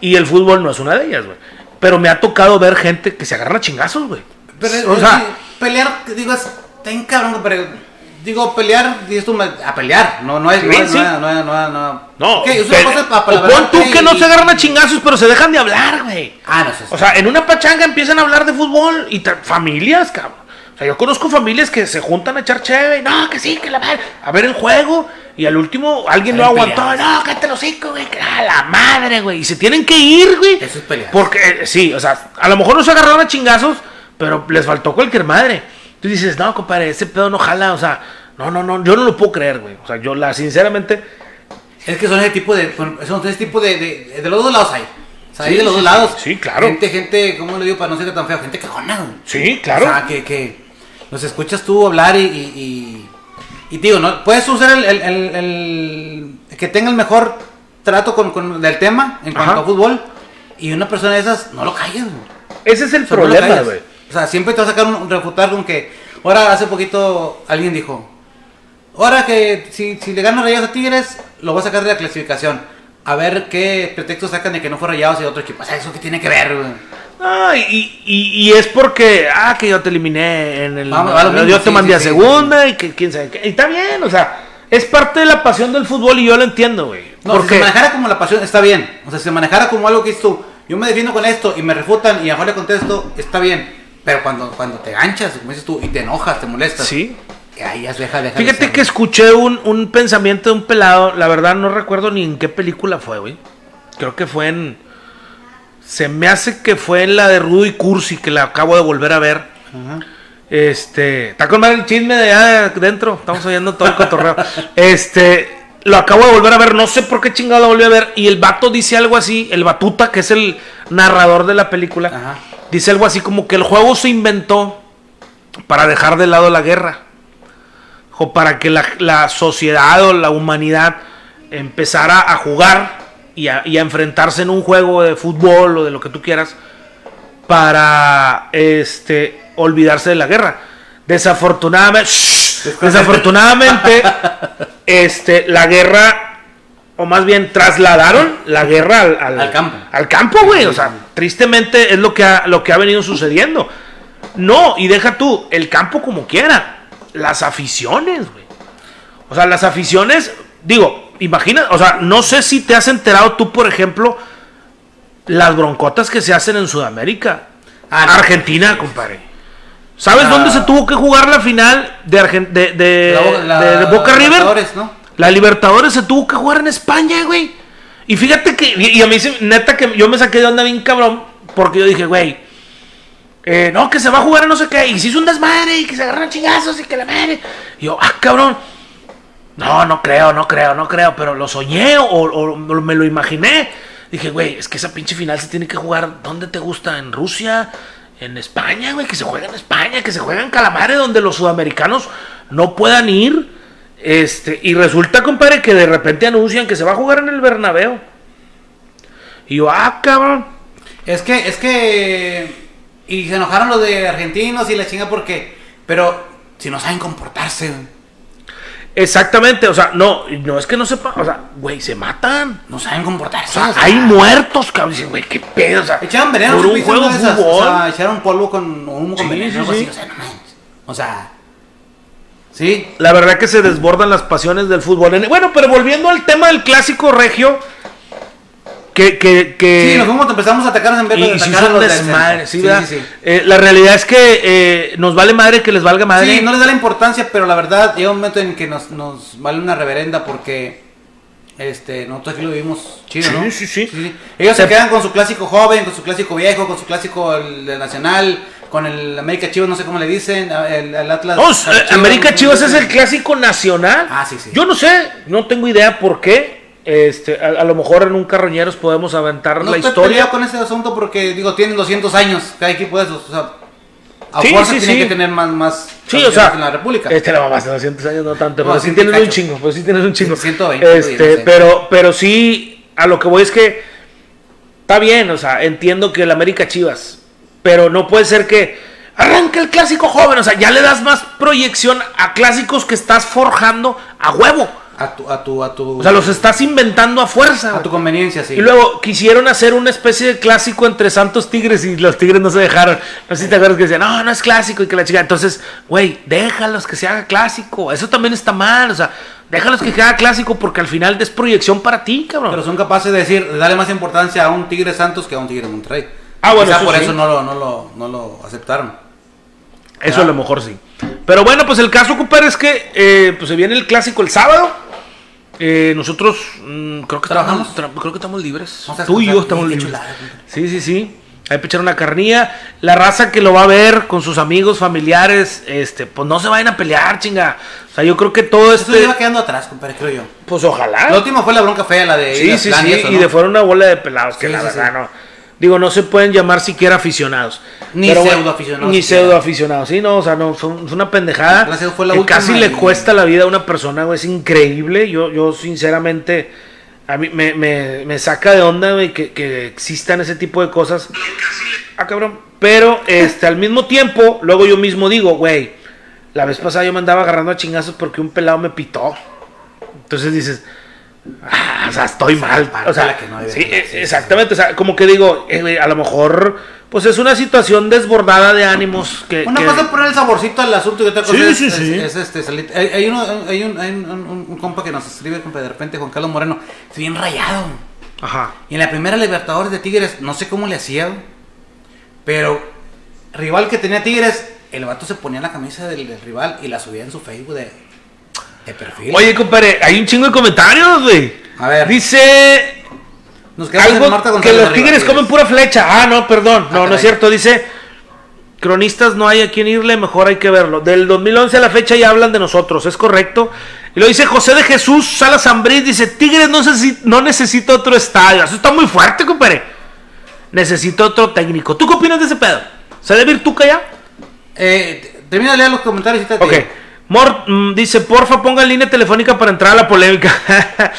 Y el fútbol no es una de ellas, güey. Pero me ha tocado ver gente que se agarra chingazos, güey. Pero, o sea, pelear, digo, es. Ten cabrón, compadre. Digo, pelear, dices tú, a pelear. No, no es. no, Sí, es- sí. no, no, no, no. no, Ok, es pe- una cosa para o palabrearte pon tú que no se agarran a chingazos, pero se dejan de hablar, güey. Ah, no sé. O sea, en una pachanga empiezan a hablar de fútbol y familias, cabrón. O sea, yo conozco familias que se juntan a echar cheve y no, que sí, que la madre, a ver el juego y al último alguien lo aguantó, no, cállate los cinco, güey, que a la madre, güey, y se tienen que ir, güey. Eso es pelear. Porque, eh, sí, o sea, a lo mejor no se agarraron a chingazos, pero les faltó cualquier madre. Tú dices, no, compadre, ese pedo no jala, o sea, no, no, no, yo no lo puedo creer, güey. O sea, yo la, sinceramente, Es que son ese tipo de. Son ese tipo de. De, de los dos lados hay. O sea, hay de los sí, dos lados. Sí, claro. Gente, gente, ¿cómo le digo para no ser tan feo? Gente cagona, güey. sí, claro. O sea, que, que los escuchas tú hablar y. Y, y, digo, ¿no? Puedes usar el, el, el- el- que tenga el mejor trato con, con del tema en cuanto Ajá. a fútbol. Y una persona de esas, no lo calles, güey. Ese es el O sea, problema, güey. O sea, siempre te va a sacar un, refutar con que. Ahora, hace poquito, alguien dijo. Ahora que si, si le ganan rayados a Tigres, lo va a sacar de la clasificación. A ver qué pretextos sacan de que no fue rayados y otro equipo. O sea, ¿eso qué tiene que ver, güey? Ah, y, y, y es porque, ah, que yo te eliminé en el. Vamos, yo te sí, mandé sí, a sí, segunda y que quién sabe qué. Y está bien, o sea, es parte de la pasión del fútbol y yo lo entiendo, güey. No, si porque se manejara como la pasión, está bien. O sea, si se manejara como algo que dices tú, yo me defiendo con esto y me refutan y a mejor le contesto, está bien. Pero cuando, cuando te ganchas, como dices tú, y te enojas, te molestas. Sí. Ahí ya deja, deja de Fíjate que escuché un, un pensamiento de un pelado, la verdad no recuerdo ni en qué película fue, güey. Creo que fue en... Se me hace que fue en la de Rudo y Cursi, que la acabo de volver a ver. Ajá. Este, está con el chisme de allá adentro, estamos oyendo todo el cotorreo. Este, lo acabo de volver a ver, no sé por qué chingado lo volví a ver. Y el vato dice algo así, el Batuta, que es el narrador de la película, Ajá. Dice algo así como que el juego se inventó para dejar de lado la guerra. O para que la, la sociedad o la humanidad empezara a jugar y a, y a enfrentarse en un juego de fútbol o de lo que tú quieras para este olvidarse de la guerra. Desafortunadamente, desafortunadamente, este, la guerra, o más bien trasladaron la guerra al, al- Al campo. Al campo, güey. O sea, tristemente es lo que ha, lo que ha venido sucediendo. No, y deja tú, el campo como quiera. Las aficiones, güey. O sea, las aficiones, digo, imagina, o sea, no sé si te has enterado tú, por ejemplo, las broncotas que se hacen en Sudamérica. Ah, no. Argentina, compadre. ¿Sabes La- dónde se tuvo que jugar la final de, Argen- de, de- La Bo- la- de- de Boca River? ¿no? La Libertadores se tuvo que jugar en España, güey. Y fíjate que, y, a mí, neta, que yo me saqué de onda bien cabrón, porque yo dije, güey, eh, no, que se va a jugar a no sé qué, y se hizo un desmadre, y que se agarran chingazos, y que la madre. Y yo, ah, cabrón. No, no creo, no creo, no creo, pero lo soñé o, o me lo imaginé. Dije, güey, es que esa pinche final se tiene que jugar, ¿dónde te gusta? ¿En Rusia? ¿En España, güey? Que se juega en España, que se juega en Calamares, donde los sudamericanos no puedan ir. Este, y resulta, compadre, que de repente anuncian que se va a jugar en el Bernabéu. Y yo, ah, cabrón. Es que, es que. Y se enojaron los de argentinos y la chinga porque. Pero si no saben comportarse. Exactamente, o sea, no, no es que no sepa, o sea, güey, se matan. no saben O comportarse. sea, o sea, hay muertos, cabrón. Dicen, güey, qué pedo, o sea, Echaron veneno, por un ¿supiste juego de esas? fútbol. O sea, echaron polvo con humo con Sí, veneno, sí, sí. así. O sea, no. O sea. Sí. La verdad que se desbordan las pasiones del fútbol. En- Bueno, pero volviendo al tema del clásico regio, que, que, que Sí, nos fuimos, empezamos a atacarnos en vez de atacar a los desmadre, sí, sí, sí. Eh, la realidad es que eh, nos vale madre que les valga madre. Sí, no les da la importancia, pero la verdad llega un momento en que nos, nos vale una reverenda porque este nosotros aquí lo vivimos chido, Sí, ¿no? sí, sí. Ellos se Se- quedan con su clásico joven, con su clásico viejo, con su clásico el, del nacional, con el América Chivas, no sé cómo le dicen, el, el Atlas. Eh, América Chivas es el clásico nacional. Ah, sí, sí. Yo no sé, no tengo idea por qué. Este, a, a lo mejor en un carroñeros podemos aventar No la estoy historia. con ese asunto porque, digo, tienen 200 años cada equipo de esos. O sea, a Sí, fuerza sí, tienen sí. que tener más, más Sí, o sea, en la República. Este la mamá hace 200 años, no tanto, No, pero sí sí, tienes un chingo, pero sí tienes un chingo. 120, Este, no sé. pero, pero sí, a lo que voy es que está bien, o sea, entiendo que el América Chivas, pero no puede ser que arranque el clásico joven, o sea, ya le das más proyección a clásicos que estás forjando a huevo. A tu, a tu, a tu, O sea, los estás inventando a fuerza. a güey. tu conveniencia, sí. Y luego quisieron hacer una especie de clásico entre Santos Tigres y los Tigres no se dejaron. No sé si te acuerdas que decían, no, no es clásico y que la chica. Entonces, güey, déjalos que se haga clásico. Eso también está mal. O sea, déjalos que se haga clásico porque al final es proyección para ti, cabrón. Pero son capaces de decir, de darle más importancia a un Tigre Santos que a un Tigre Monterrey. Ah, bueno, Quizá eso por sí. eso no lo, no, lo, no lo aceptaron. Eso a lo mejor sí. Pero bueno, pues el caso, compadre, es que eh, pues se viene el clásico el sábado. Eh, nosotros mm, creo que ¿Trabajamos? estamos, tra- creo que estamos libres. Tú y yo estamos libres. chulada. Sí, sí, sí. Hay que echar una carnilla. La raza que lo va a ver con sus amigos, familiares, este, pues no se vayan a pelear, chinga. O sea, yo creo que todo Esto este. lleva quedando atrás, compadre, creo yo. Pues ojalá. La última fue la bronca fea, la de Sí, sí, sí. eso, Y ¿no? de fuera una bola de pelados, que Sí, la sí, verdad sí. no. Digo, no se pueden llamar siquiera aficionados. Ni Pero bueno, pseudoaficionados Ni siquiera. pseudoaficionados, sí, no, o sea, no, un- fue una pendejada. Fue la que última casi le cuesta la vida a una persona, güey, es increíble. Yo, yo sinceramente, a mí me, me, me saca de onda, güey, que, que existan ese tipo de cosas. Ah, cabrón. Pero, este, al mismo tiempo, luego yo mismo digo, güey, la vez pasada yo me andaba agarrando a chingazos porque un pelado me pitó. Entonces dices, ah, o sea, estoy mal. O sea, que no sí, eh, exactamente. O sea, como que digo, eh, a lo mejor, pues es una situación desbordada de ánimos que. Una que- cosa es poner el saborcito al asunto y otra cosa Sí, es, sí, es- sí. es, este, salir- Hay, hay uno, hay, un, hay un, un- un compa que nos escribe, compa, de repente, Juan Carlos Moreno. Es bien rayado. Ajá. Y en la primera Libertadores de Tigres, no sé cómo le hacía, pero rival que tenía Tigres, el vato se ponía la camisa del, del rival y la subía en su Facebook de, de perfil. Oye, compadre, hay un chingo de comentarios, güey. A ver. Dice Nos quedamos en algo Marta que los arriba, tigres comen pura flecha. Ah, no, perdón. Ah, No, no es cierto. Dice, cronistas no hay a quien irle, mejor hay que verlo. Del 2011 a la fecha ya hablan de nosotros, es correcto. Y lo dice José de Jesús Salas Zambriz, dice, Tigres no, necesi- no necesita otro estadio. Eso está muy fuerte, compadre. Necesita otro técnico. ¿Tú qué opinas de ese pedo? ¿Se debe ir Tuca ya? Eh, termina de leer los comentarios y te Ok. Mor mm, dice, porfa, ponga línea telefónica para entrar a la polémica.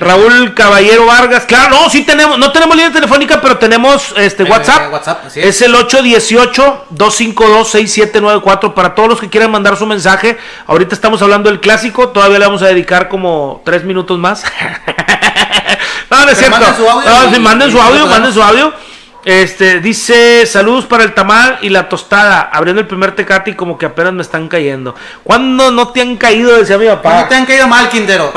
Raúl Caballero Vargas. Claro, no, sí tenemos, no tenemos línea telefónica, pero tenemos este Eh, WhatsApp. eh, WhatsApp, así es. el 818-252-6794 para todos los que quieran mandar su mensaje. Ahorita estamos hablando del clásico, todavía le vamos a dedicar como tres minutos más. no, no es Pero cierto. manden su audio No, y- sí, manden y su audio, manden su audio. Este, dice, saludos para el tamal y la tostada, abriendo el primer tecate y como que apenas me están cayendo. ¿Cuándo no te han caído? Decía mi papá. ¿Cuándo te han caído mal, Quintero?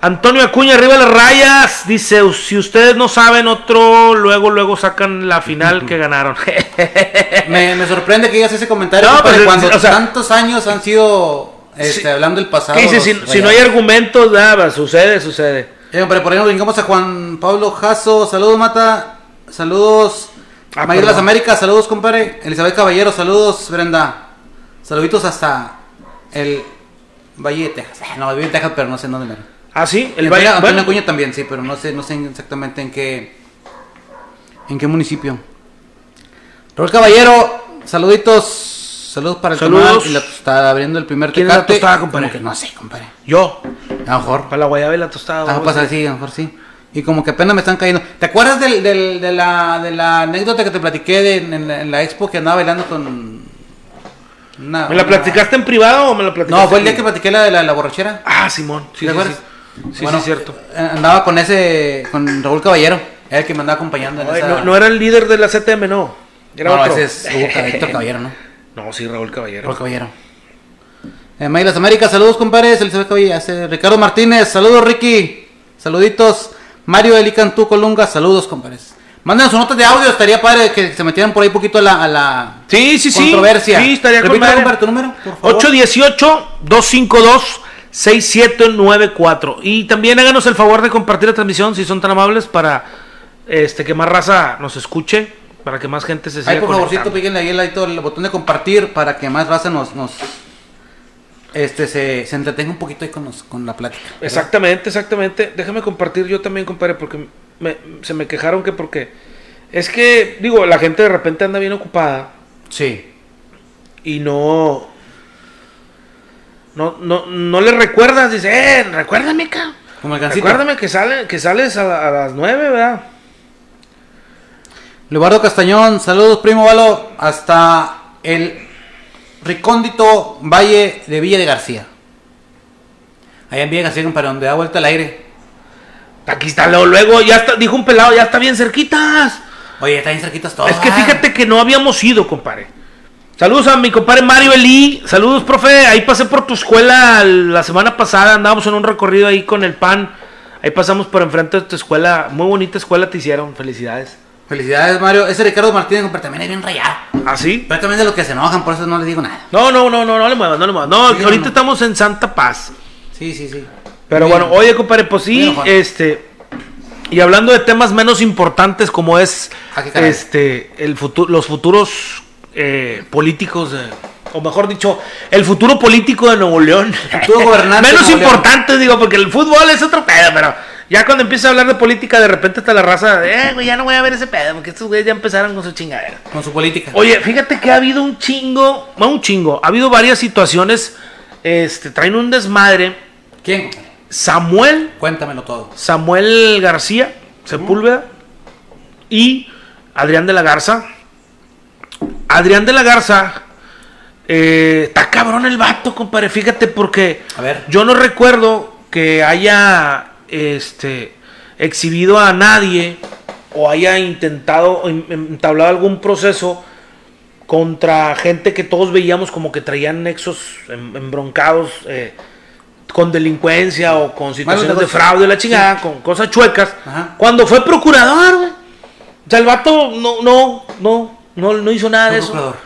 Antonio Acuña, arriba las rayas, dice, si ustedes no saben otro, luego, luego sacan la final que ganaron. Me, me sorprende que digas ese comentario No, compadre, pues, cuando o sea- tantos años han sido este, hablando del pasado. ¿Qué dice? Si, si no hay argumentos, nada, sucede, sucede. Eh, hombre, por ahí nos brincamos a Juan Pablo Jasso. Saludos, Mata. Saludos. Ah, Mayor de las. Américas. Saludos, compadre. Elizabeth Caballero. Saludos, Brenda. Saluditos hasta el Valle de Texas. Eh, No, vivo en Texas, pero no sé en dónde. mero. Ah, sí, el El Valle. Antonio bueno, Acuña también, sí, pero no sé, no sé exactamente en qué. ¿En qué municipio? Raúl Caballero, saluditos. Saludos para el Saludos. tamal y la tostada abriendo el primer ¿Quién es la tecate. tostada, compadre? Que no sé, compadre. yo, A lo mejor. para la guayaba y la tostada. Ah, vamos pues así, a lo mejor sí. Y como que apenas me están cayendo. ¿Te acuerdas del, del- de, la, de la anécdota que te platiqué de- en, la- en la expo que andaba bailando con. una- ¿Me la una- platicaste en privado o me la platicaste? No, fue el día que platiqué la de la, la borrachera. Ah, Simón, sí, ¿Te sí, acuerdas? sí. Sí, Bueno, sí, cierto. eh, Andaba con ese. con Raúl Caballero. Era el que me andaba acompañando en Ay, esa. no, no era el líder de la CTM, no. Era No, otro. ese es Héctor Caballero, ¿no? No, sí, Raúl Caballero. Raúl Caballero. Eh, May Las Américas, saludos compadres. Elizabeth Caballero, ese- Ricardo Martínez, saludos Ricky. Saluditos. Mario Elicantú Colunga, saludos compadres. Manden sus notas de audio, estaría padre que se metieran por ahí un poquito a la, a la Sí, sí, sí. controversia. Sí, estaría madre. compadre, tu número, por favor. 818-252-6794. Y también háganos el favor de compartir la transmisión si son tan amables para este que más raza nos escuche, para que más gente se siga Ahí por favorcito, píquenle ahí el, el botón de compartir para que más raza nos, nos este se, se entretenga un poquito ahí con, nos- con la plática. ¿verdad? Exactamente, exactamente. Déjame compartir yo también, compadre, porque me- se me quejaron que porque... Es que, digo, la gente de repente anda bien ocupada Sí. y no... No, no, no le recuerdas, dice, eh, recuérdame, cabrón. Como el gancito. Recuérdame que, sale, que sales a, la- a las 9, ¿verdad? Leobardo Castañón, saludos primo Valo, hasta el recóndito valle de Villa de García. Allá en Villa de García, compadre, donde da vuelta al aire. Aquí está, luego, luego, ya está, dijo un pelado, ya está bien cerquitas. Oye, está bien cerquitas todo. Es que fíjate que no habíamos ido, compadre. Saludos a mi compadre Mario Elí. Saludos, profe. Ahí pasé por tu escuela la semana pasada. Andábamos en un recorrido ahí con el pan. Ahí pasamos por enfrente de tu escuela. Muy bonita escuela te hicieron. Felicidades. Felicidades, Mario. Ese Ricardo Martínez, compadre, también es bien rayado. ¿Ah, sí? Pero también de los que se enojan, por eso no le digo nada. No, no, no, no, no le muevas, no le muevas. No, Sí, ahorita no. estamos en Santa Paz. Sí, sí, sí. Pero bueno, oye, compadre, pues sí, este. Y hablando de temas menos importantes como es Ah, este el futuro, los futuros eh, políticos, o mejor dicho, el futuro político de Nuevo León. futuro gobernante menos importante, digo, porque el fútbol es otro pedo, pero ya cuando empieza a hablar de política, de repente está la raza, eh, güey, ya no voy a ver ese pedo, porque estos güeyes ya empezaron con su chingadera. Con su política. Oye, fíjate que ha habido un chingo, no un chingo, ha habido varias situaciones, este, traen un desmadre. ¿Quién? Samuel Cuéntamelo todo. Samuel García, Sepúlveda, y Adrián de la Garza. Adrián de la Garza, eh, está cabrón el vato, compadre, fíjate, porque A ver. yo no recuerdo que haya este, exhibido a nadie o haya intentado entablado algún proceso contra gente que todos veíamos como que traían nexos em- embroncados eh, con delincuencia o con situaciones de fraude, la chingada, con cosas chuecas. Ajá. Cuando fue procurador, güey. O sea, el vato no, no, no, no, no hizo nada de Fue eso. procurador.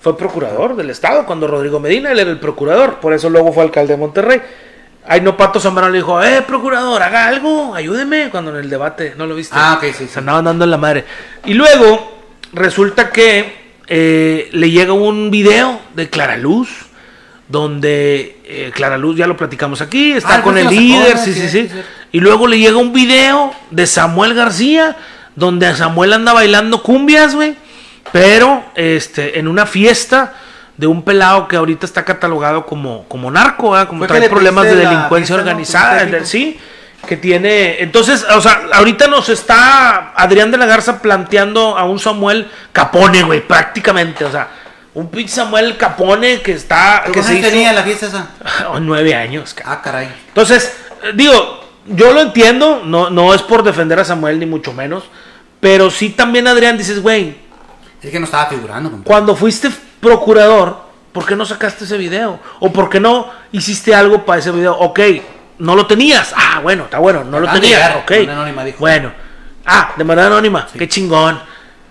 Fue procurador del estado cuando Rodrigo Medina, él era el procurador, por eso luego fue alcalde de Monterrey. Ahí no Pato Zambrano le dijo, eh, procurador, haga algo, ayúdeme, cuando en el debate, ¿no lo viste? Ah, ok, sí, sí. Se andaban dando en la madre. Y luego resulta que eh, le llega un video de Clara Luz, donde eh, Clara Luz, ya lo platicamos aquí, está Ah, con el sacó, líder, ¿no? sí, Sí, sí, sí, sí. sí. Y luego le llega un video de Samuel García, donde Samuel anda bailando cumbias, güey, pero este, en una fiesta de un pelado que ahorita está catalogado como, como narco, ¿verdad? como trae le problemas de la delincuencia organizada, sí, que tiene, entonces, o sea, ahorita nos está Adrián de la Garza planteando a un Samuel Capone, güey, prácticamente, o sea, un pinche Samuel Capone que está, ¿Pero que ¿Cuántos se hizo tenía en la fiesta esa? Oh, nueve años. Ah, caray. Entonces, eh, digo, yo lo entiendo, no, no es por defender a Samuel ni mucho menos, pero sí también Adrián dices, güey, Es que no estaba figurando, compadre. cuando fuiste procurador, ¿por qué no sacaste ese video? ¿O por qué no hiciste algo para ese video? Ok, no lo tenías. Ah, bueno, está bueno, no lo tenías. Ok. de manera anónima, dijo. Bueno. Ah, de manera anónima. Qué chingón.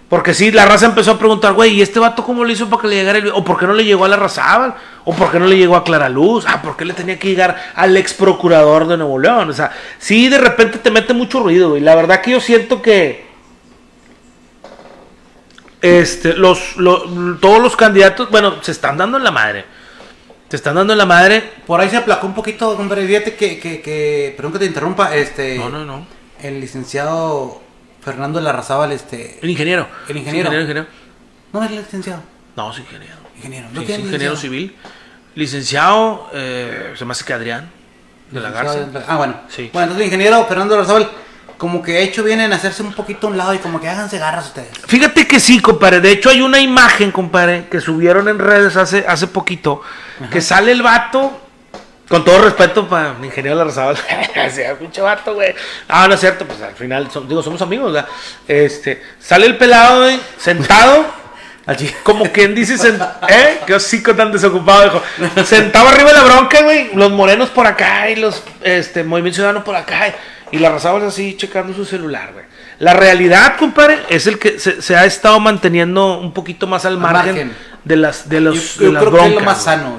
Porque sí, la raza empezó a preguntar, güey, ¿y este vato cómo le hizo para que le llegara el video? ¿O por qué no le llegó a la Razábal? ¿O por qué no le llegó a Clara Luz? Ah, ¿por qué le tenía que llegar al ex procurador de Nuevo León? O sea, sí, de repente te mete mucho ruido, güey. La verdad que yo siento que este, los, lo- todos los candidatos, bueno, se están dando en la madre. Se están dando en la madre. Por ahí se aplacó un poquito, compadre. Fíjate que, que, que, perdón que te interrumpa, este... No, no, no. El licenciado Fernando Larrazábal, este... El ingeniero. El ingeniero. Sí, ingeniero, ingeniero. No es el licenciado. No, es ingeniero. Ingeniero. Sí, ¿No es tiene ingeniero licenciado? civil. Licenciado, eh, se me hace que Adrián de la Garza. Ah, bueno. Sí. Bueno, entonces el ingeniero Fernando Larrazábal, como que hecho bien en hacerse un poquito a un lado y como que háganse garras ustedes. Fíjate que sí, compadre. De hecho, hay una imagen, compadre, que subieron en redes hace, hace poquito. Que sale el vato. Con todo respeto para el ingeniero Larrazábal. Sea pinche vato, güey. Ah, no es cierto, pues al final, son- digo, somos amigos, ¿verdad? Este, sale el pelado, güey, sentado. Allí. Como quien dice, ¿eh? Qué hocico tan desocupado, dijo. Sentado arriba de la bronca, güey. Los morenos por acá y los este, Movimiento Ciudadano por acá. Y la raza así checando su celular, güey. La realidad, compadre, es el que se, se ha estado manteniendo un poquito más al, margen, margen. de las de los yo de yo las creo que es lo broncas, más sano.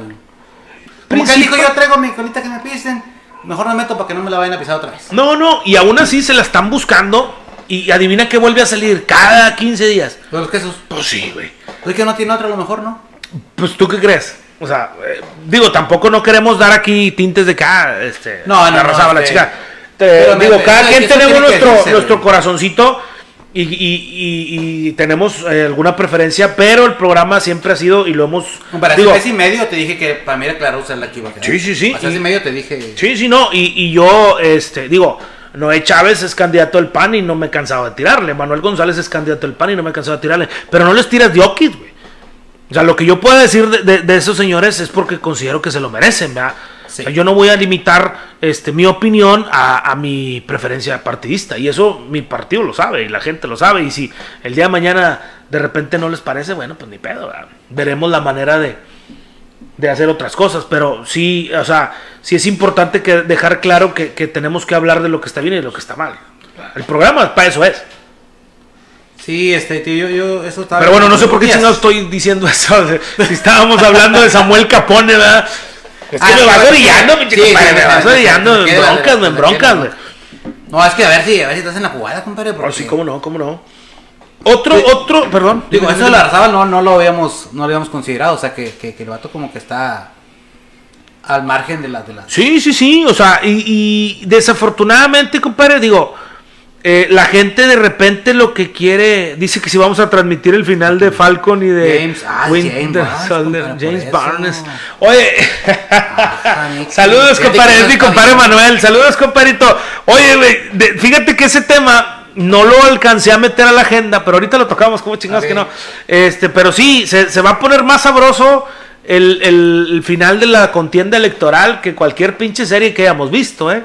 Como que dijo, yo traigo mi colita que me pisen. Mejor no me meto para que no me la vayan a pisar otra vez. No, no, y aún así se la están buscando. Y adivina que vuelve a salir cada 15 días. Los quesos. Pues sí, güey. Es que no tiene otra a lo mejor, ¿no? Pues tú qué crees? O sea, eh, digo, tampoco no queremos dar aquí tintes de cada, este, No, no, la no, la este, chica. Te- pero me- digo, me- cada quien tenemos nuestro, nuestro corazoncito y, y- y- y tenemos eh, alguna preferencia, pero el programa siempre ha sido y lo hemos, Para digo, y medio te dije que para mí era Clara Rosa la a quedar. Sí, sí, sí. Mes Y- y medio te dije. sí, sí, no, y, y yo, este, digo, Noé Chávez es candidato del PAN y no me he cansado de tirarle, Manuel González es candidato del PAN y no me he cansado de tirarle, pero no les tiras de güey. O sea, lo que yo pueda decir de, de- de esos señores es porque considero que se lo merecen, ¿verdad? Sí. O sea, yo no voy a limitar este, mi opinión a, a mi preferencia partidista. Y eso mi partido lo sabe y la gente lo sabe. Y si el día de mañana de repente no les parece, bueno, pues ni pedo. ¿verdad? Veremos la manera de, de hacer otras cosas. Pero sí, o sea, sí es importante que dejar claro que, que tenemos que hablar de lo que está bien y de lo que está mal. El programa para eso es. Sí, este, tío, yo, yo eso estaba. Pero bueno, no sé por qué chingados estoy diciendo eso. Si estábamos hablando de Samuel Capone, ¿verdad? Es que Ah, me vas orillando, pinche sí, compadre, sí, me vas orillando en broncas, güey, en broncas, güey. No, es que a ver si, a ver si estás en la jugada, compadre. Porque, Oh, sí, cómo no, cómo no. Otro, Sí. otro, perdón. Digo, eso de la Arzabal no, no lo habíamos, no lo habíamos considerado. O sea, que, que, que el vato como que está al margen de las de las. Sí, sí, sí, o sea, y, y desafortunadamente, compadre, digo, eh, la gente de repente lo que quiere, dice que si vamos a transmitir el final de Falcon y de James, ah, Winter James Barnes, Soldier, James. Oye, saludos, compadre, es mi compadre. Manuel, saludos, compadrito. Oye, de- fíjate que ese tema no lo alcancé a meter a la agenda, pero ahorita lo tocamos, como chingados que no. Este, pero sí, se, se va a poner más sabroso el, el- el final de la contienda electoral que cualquier pinche serie que hayamos visto, ¿eh?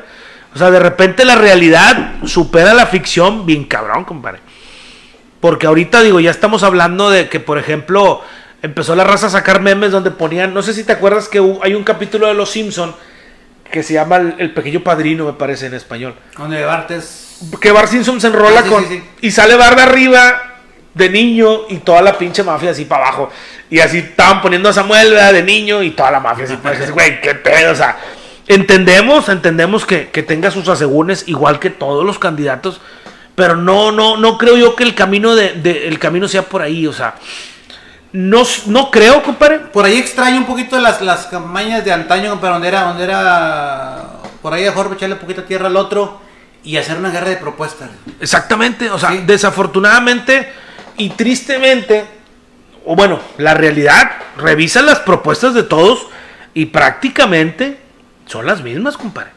O sea, de repente la realidad supera la ficción bien cabrón, compadre. Porque ahorita, digo, ya estamos hablando de que, por ejemplo, empezó la raza a sacar memes donde ponían, no sé si te acuerdas que hay un capítulo de Los Simpson que se llama El, El Pequeño Padrino, me parece en español. Donde Bart es. Que Bart Simpson se enrola Ah, sí, con. sí, sí. Y sale Bart de arriba, de niño, y toda la pinche mafia así para abajo. Y así estaban poniendo a Samuel ¿verdad? de niño y toda la mafia así para abajo. Güey, qué pedo, o sea. Entendemos, entendemos que, que tenga sus asegúnes, igual que todos los candidatos. Pero no, no, no creo yo que el camino de, de- el camino sea por ahí, o sea. No, no creo, compadre. Por ahí extraño un poquito las, las campañas de antaño, compadre, donde era, donde era. Por ahí mejor echarle poquita tierra al otro y hacer una guerra de propuestas. Exactamente, o sea, Sí. desafortunadamente y tristemente, o bueno, la realidad, revisa las propuestas de todos y prácticamente son las mismas, compadre.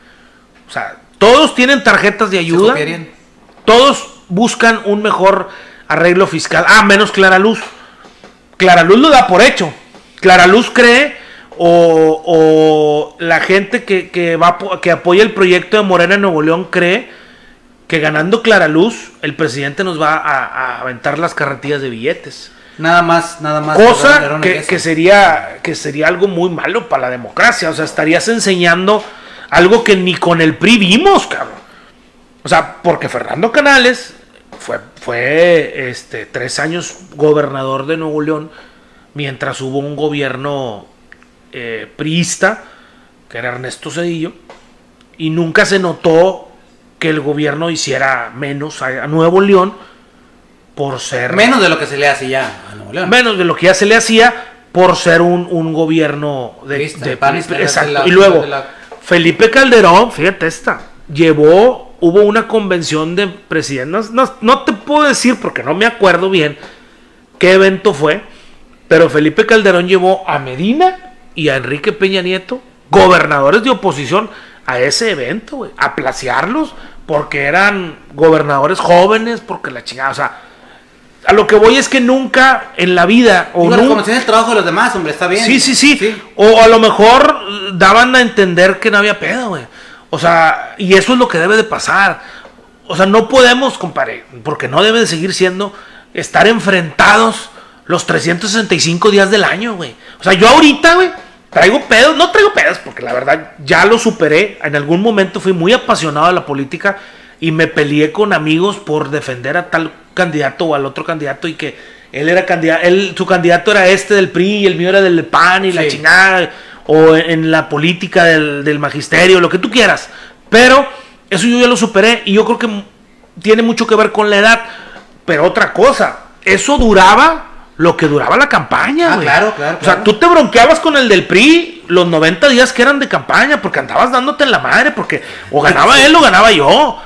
O sea, todos tienen tarjetas de ayuda, todos buscan un mejor arreglo fiscal, ah, menos Clara Luz. Clara Luz lo da por hecho. Clara Luz cree o, o la gente que, que va, que apoya el proyecto de Morena en Nuevo León cree que ganando Clara Luz, el presidente nos va a, a aventar las carretillas de billetes. Nada más, nada más. Cosa que, sería, que sería algo muy malo para la democracia. O sea, estarías enseñando algo que ni con el PRI vimos, cabrón. O sea, porque Fernando Canales fue, fue este, tres años gobernador de Nuevo León, mientras hubo un gobierno eh, priista, que era Ernesto Cedillo, y nunca se notó que el gobierno hiciera menos a, a Nuevo León por ser Menos de lo que se le hace ya a Nuevo León. menos de lo que ya se le hacía por ser un, un gobierno de, Priista, de- panista, de exacto. la- y luego la- Felipe Calderón, fíjate esta, llevó, hubo una convención de presidentes, no, no- no te puedo decir porque no me acuerdo bien qué evento fue, pero Felipe Calderón llevó a Medina y a Enrique Peña Nieto, gobernadores de oposición, a ese evento, güey, a placearlos, porque eran gobernadores jóvenes, porque la chingada, o sea, a lo que voy es que nunca en la vida, o Digo, nunca, el trabajo de los demás, hombre, está bien. Sí, sí, sí, O a lo mejor daban a entender que no había pedo, güey. O sea, y eso es lo que debe de pasar. O sea, no podemos, compadre, porque no debe de seguir siendo estar enfrentados los 365 días del año, güey. O sea, yo ahorita, güey, traigo pedos, no traigo pedos, porque la verdad ya lo superé. En algún momento fui muy apasionado de la política y me peleé con amigos por defender a tal candidato o al otro candidato y que él era candidato, él, su candidato era este del PRI y el mío era del PAN y la chingada, o en, en la política del, del magisterio, lo que tú quieras. Pero eso yo ya lo superé y yo creo que tiene mucho que ver con la edad. Pero otra cosa, eso duraba lo que duraba la campaña, Ah, güey. claro, claro, O sea, claro. tú te bronqueabas con el del PRI los 90 días que eran de campaña, porque andabas dándote en la madre, porque o ganaba él o ganaba yo.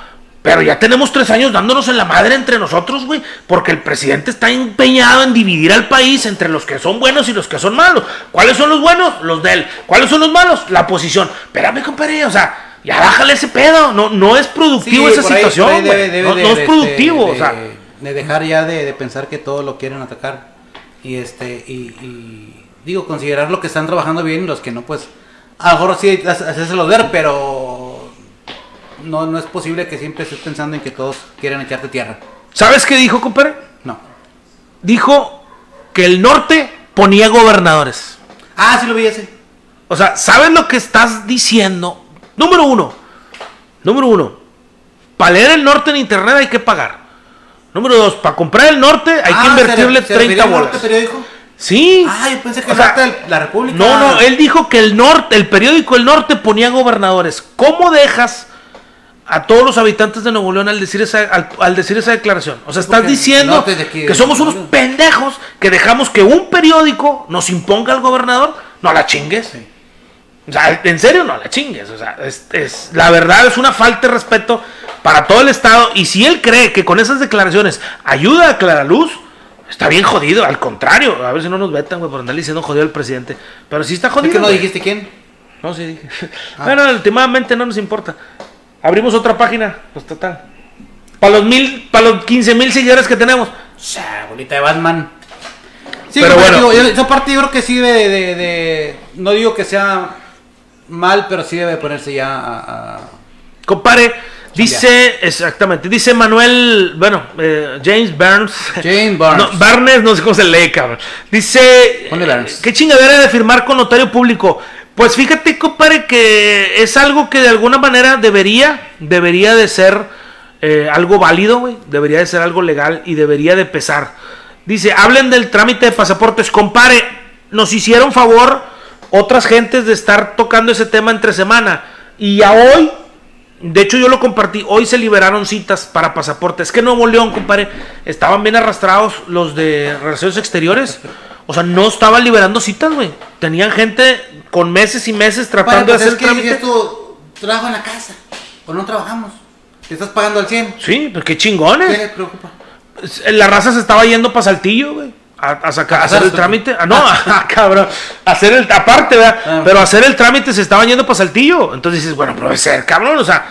Pero ya tenemos tres años dándonos en la madre entre nosotros, güey, porque el presidente está empeñado en dividir al país entre los que son buenos y los que son malos. ¿Cuáles son los buenos? Los de él. ¿Cuáles son los malos? La oposición. Espérame, compadre, o sea, ya bájale ese pedo. No, no es productivo esa ahí- situación, debe- debe No, de- no es de- productivo, de- o sea. de dejar ya de, de pensar que todos lo quieren atacar y este y, y, digo considerar lo que están trabajando bien y los que no pues a lo mejor sí hacérselo ver pero no no es posible que siempre estés pensando en que todos quieren echarte tierra ¿Sabes qué dijo, compadre? no Dijo que el norte ponía gobernadores. ah sí lo vi ese O sea, ¿sabes lo que estás diciendo? Número uno. Número uno. Para leer el norte en internet hay que pagar. Número dos. Para comprar el norte hay que Ah, invertirle ¿se- se 30 refirió al bolas. Norte periódico Sí. ah yo pensé que sea, de la república No, no, él dijo que el norte, el periódico El Norte ponía gobernadores. ¿Cómo dejas a todos los habitantes de Nuevo León al decir esa, al, al decir esa declaración? O sea, estás Porque diciendo es que somos unos pendejos que dejamos que un periódico nos imponga al gobernador. No la chingues. O sea, en serio no la chingues. O sea, es, es- la verdad es una falta de respeto para todo el Estado. Y si él cree que con esas declaraciones ayuda a Clara Luz, está bien jodido. Al contrario, a ver si no nos vetan, güey, por andar diciendo jodido al presidente. Pero sí está ¿Es jodido. que no dijiste quién No, sí dije. Ah. Bueno, últimamente no nos importa. Abrimos otra página, pues total. Para los mil, para los 15 mil seguidores que tenemos. O sea, bolita de Batman. Sí, Pero pero bueno. Digo, yo- esa parte yo creo que sí debe de, de- No digo que sea mal, pero sí debe ponerse ya a. a- Compare, dice, exactamente, dice Manuel, bueno, eh, James Burns. James Burns. No, Barnes, no sé cómo se lee, cabrón. Dice, Ponle Burns. ¿qué chingadera de firmar con notario público? Pues fíjate, compadre, que es algo que de alguna manera debería, debería de ser eh, algo válido, güey. Debería de ser algo legal y debería de pesar. Dice, hablen del trámite de pasaportes. Compare, nos hicieron favor otras gentes de estar tocando ese tema entre semana. Y ya hoy, de hecho yo lo compartí, hoy se liberaron citas para pasaportes. Es que Nuevo León, compadre, estaban bien arrastrados los de relaciones exteriores. O sea, no estaban liberando citas, güey. Tenían gente con meses y meses tratando Bueno, pues de hacer es que trámite. esto trabajo en la casa. O no trabajamos. Te estás pagando al 100. Sí, pues qué ¿Qué chingones. les preocupa? La raza se estaba yendo para Saltillo, güey. A, a sacar, a hacer el Pasaste. trámite. Ah, no, ah, cabrón. Hacer el, aparte, ¿verdad? Ah. Pero hacer el trámite se estaban yendo para Saltillo. Entonces dices, bueno, pero ser, cabrón, o sea.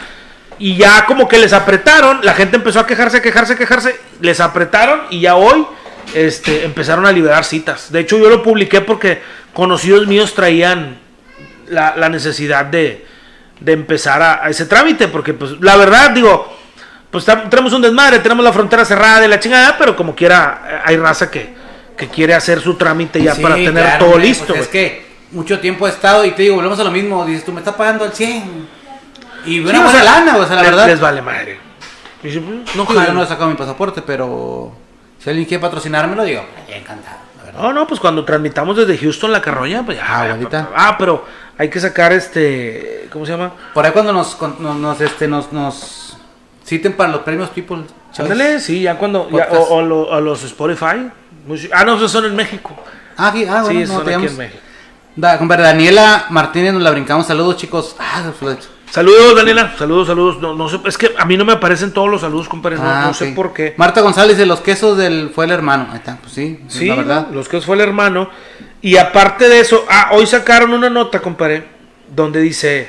Y ya como que les apretaron, la gente empezó a quejarse, quejarse, quejarse. Les apretaron y ya hoy este, empezaron a liberar citas. De hecho, yo lo publiqué porque conocidos míos traían la, la necesidad de, de empezar a, a ese trámite. Porque, pues, la verdad, digo, pues tenemos un desmadre, tenemos la frontera cerrada de la chingada, pero como quiera, eh, hay raza que, que quiere hacer su trámite ya Sí, para tener claro, todo listo. pues es que mucho tiempo he estado y te digo, volvemos a lo mismo. Dices, tú me estás pagando al 100. Y Sí, una o buena sea, lana, o sea, la les- verdad. Les vale madre. Pues, no, no he sacado mi pasaporte, pero si alguien quiere patrocinármelo, digo, "Eh, encantado, la verdad. No, no, pues cuando transmitamos desde Houston la carroña, pues ya. Ah, bonita. Ah, pero hay que sacar este. ¿Cómo se llama? Por ahí cuando nos, nos, nos, este, nos, nos citen para los premios People. Ándale, sí, ya cuando. ya- o, los Spotify. Ah, no, esos son en México. Ah, sí, ah, bueno, sí, no, son aquí en México. Da, compadre, Daniela Martínez nos la brincamos. Saludos, chicos. Ah, Saludos, Daniela. Saludos, saludos. No, no sé, es que a mí no me aparecen todos los saludos, compadre. No, ah, no sé por qué. Marta González de los quesos del fue el hermano. Ahí está, pues sí, Sí, la verdad. los que fue el hermano. Y aparte de eso, ah, hoy sacaron una nota, compadre, donde dice: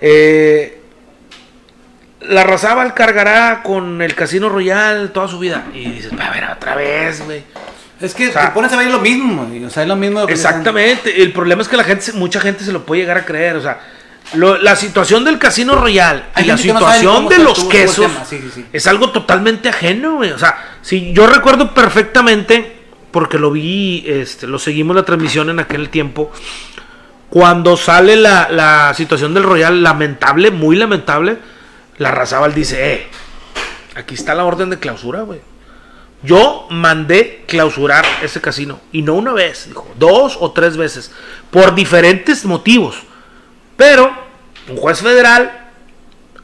eh, La Razábal cargará con el Casino Royal toda su vida. Y dices, a ver, otra vez, güey. Es que O sea, te pones a ver lo mismo, güey, o sea, es lo mismo. que Exactamente. El problema es que la gente, mucha gente se lo puede llegar a creer. O sea, lo- la situación del Casino Royal y la no situación de los quesos tema. Sí, sí, sí. es algo totalmente ajeno, güey. O sea, si yo recuerdo perfectamente, porque lo vi, este, lo seguimos la transmisión en aquel tiempo, cuando sale la, la situación del Royal, lamentable, muy lamentable, la Razábal dice, eh, aquí está la orden de clausura, güey. Yo mandé clausurar ese casino. Y no una vez, dijo, dos o tres veces. Por diferentes motivos. Pero un juez federal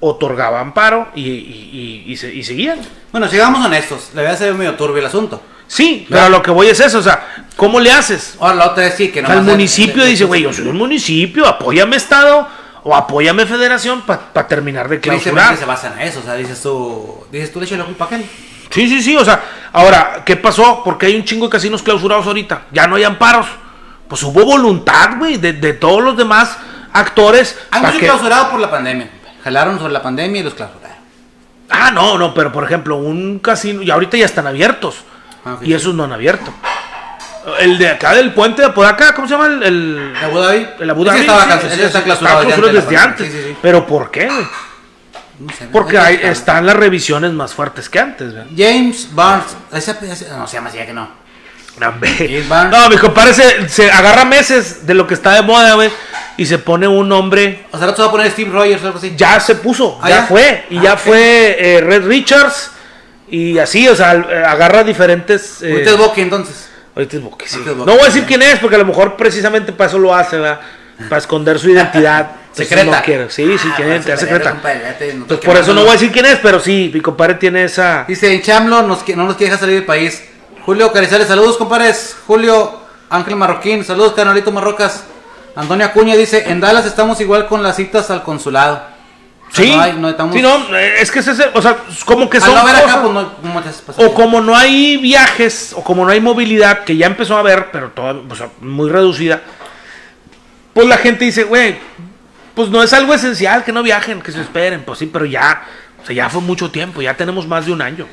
otorgaba amparo y, y- y- y se- y seguían. Bueno, sigamos honestos, le voy a hacer medio turbio el asunto. Sí, Claro. pero lo que voy es eso. O sea, ¿cómo le haces? Ahora la otra es sí, que no O sea, el municipio de- dice, güey, yo soy un municipio, apóyame Estado o apóyame Federación para terminar de clausurar. se basan en eso, o sea, dices tú, dices tú, le la culpa a aquel. Sí, sí, sí, o sea, ahora, ¿qué pasó? Porque hay un chingo de casinos clausurados ahorita, ya no hay amparos. Pues hubo voluntad, güey, de, de todos los demás actores. Hay muchos que- clausurados por la pandemia. Jalaron sobre la pandemia y los clausuraron. Ah, no, no, pero por ejemplo, un casino, y ahorita ya están abiertos. Ah, y sí. esos no han abierto. El de acá del puente de Apodaca, ¿cómo se llama? El, el, ¿El Abu Dhabi? el Abu Dhabi. estaba sí, ese está clausurado estaba desde clausurado antes desde. Sí, sí, sí. Pero ¿por qué? No sé, Porque hay que ahí checarlo. están las revisiones más fuertes que antes. James Barnes. Ese, ese- no, se llama así, ya que no. No, mi compadre se, se agarra meses de lo que está de moda, güey. Y se pone un nombre. O sea, no te va a poner Steve Rogers o algo así. Ya se puso, Ah, ya ¿ya? fue. Y Ah, ya ok. fue eh, Red Richards. Y así, o sea, agarra diferentes. eh, Ahorita es Boqui entonces. ahorita es Bucky, sí. No voy a decir quién es, porque a lo mejor precisamente para eso lo hace, ¿verdad? Para esconder su identidad. Entonces Secreta. No. Sí, sí, Ah, tiene pues, identidad secreta. compadre, no Entonces, por eso no voy a decir quién es, pero sí, mi compadre tiene esa. Dice, en Chamlo nos, no nos quiere dejar salir del país. Julio Carizales, saludos, compadres. Julio Ángel Marroquín, saludos, Canalito Marrocas. Antonio Acuña dice, en Dallas estamos igual con las citas al consulado. O sea, Sí, no hay- no estamos- sí, no, eh, es que es ese, o sea, como que Al son no acá, pues o como no hay viajes, o como no hay movilidad, que ya empezó a haber, pero toda, o sea, muy reducida, pues la gente dice, güey, pues no es algo esencial que no viajen, que se esperen, pues sí, pero ya, o sea, ya fue mucho tiempo, ya tenemos más de un año.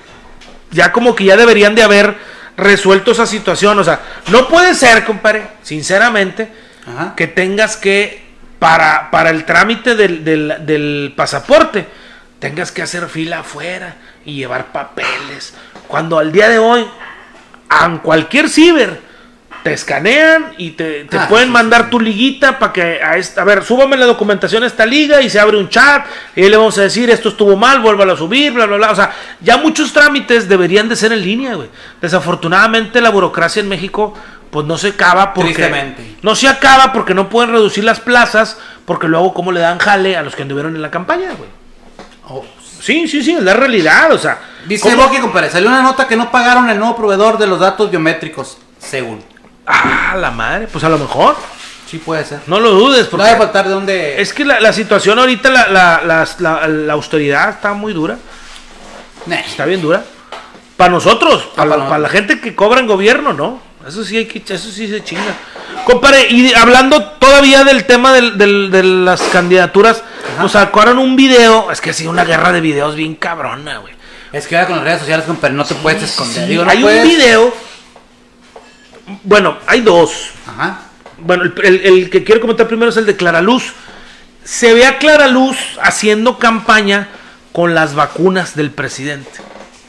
Ya como que ya deberían de haber resuelto esa situación, o sea, no puede ser, compadre, sinceramente, Ajá. que tengas que, para, para el trámite del, del- del pasaporte, tengas que hacer fila afuera y llevar papeles. Cuando al día de hoy, en cualquier ciber, te escanean y te, te Ah, pueden mandar tu liguita para que a esta, a ver, súbame la documentación a esta liga y se abre un chat y ahí le vamos a decir esto estuvo mal, vuélvalo a subir, bla, bla, bla. O sea, ya muchos trámites deberían de ser en línea, güey. Desafortunadamente la burocracia en México pues no se acaba porque no se acaba porque no pueden reducir las plazas porque luego cómo le dan jale a los que anduvieron en la campaña, güey. Oh, Sí, sí, sí, es la realidad, o sea, Dice ¿cómo- Boqui, compadre, salió una nota que no pagaron el nuevo proveedor de los datos biométricos, según. Ah, la madre, pues a lo mejor, Sí puede ser. no lo dudes, No porque debe faltar de dónde... es que la, la situación ahorita, la, la, la- la austeridad está muy dura, Nah. está bien dura. Para nosotros, Ah, para, para la, para la nosotros. gente que cobra en gobierno, ¿no? Eso sí hay que, eso sí se chinga. Compadre, y hablando todavía del tema del- del- de las candidaturas, nos sacaron un video, es que ha sido una guerra de videos bien cabrona, güey. Es que ahora con las redes sociales, compadre, no te puedes esconder. Sí, Digo, no hay puedes- un video, bueno, hay dos. Ajá. Bueno, el, el- el que quiero comentar primero es el de Clara Luz. Se ve a Clara Luz haciendo campaña con las vacunas del presidente.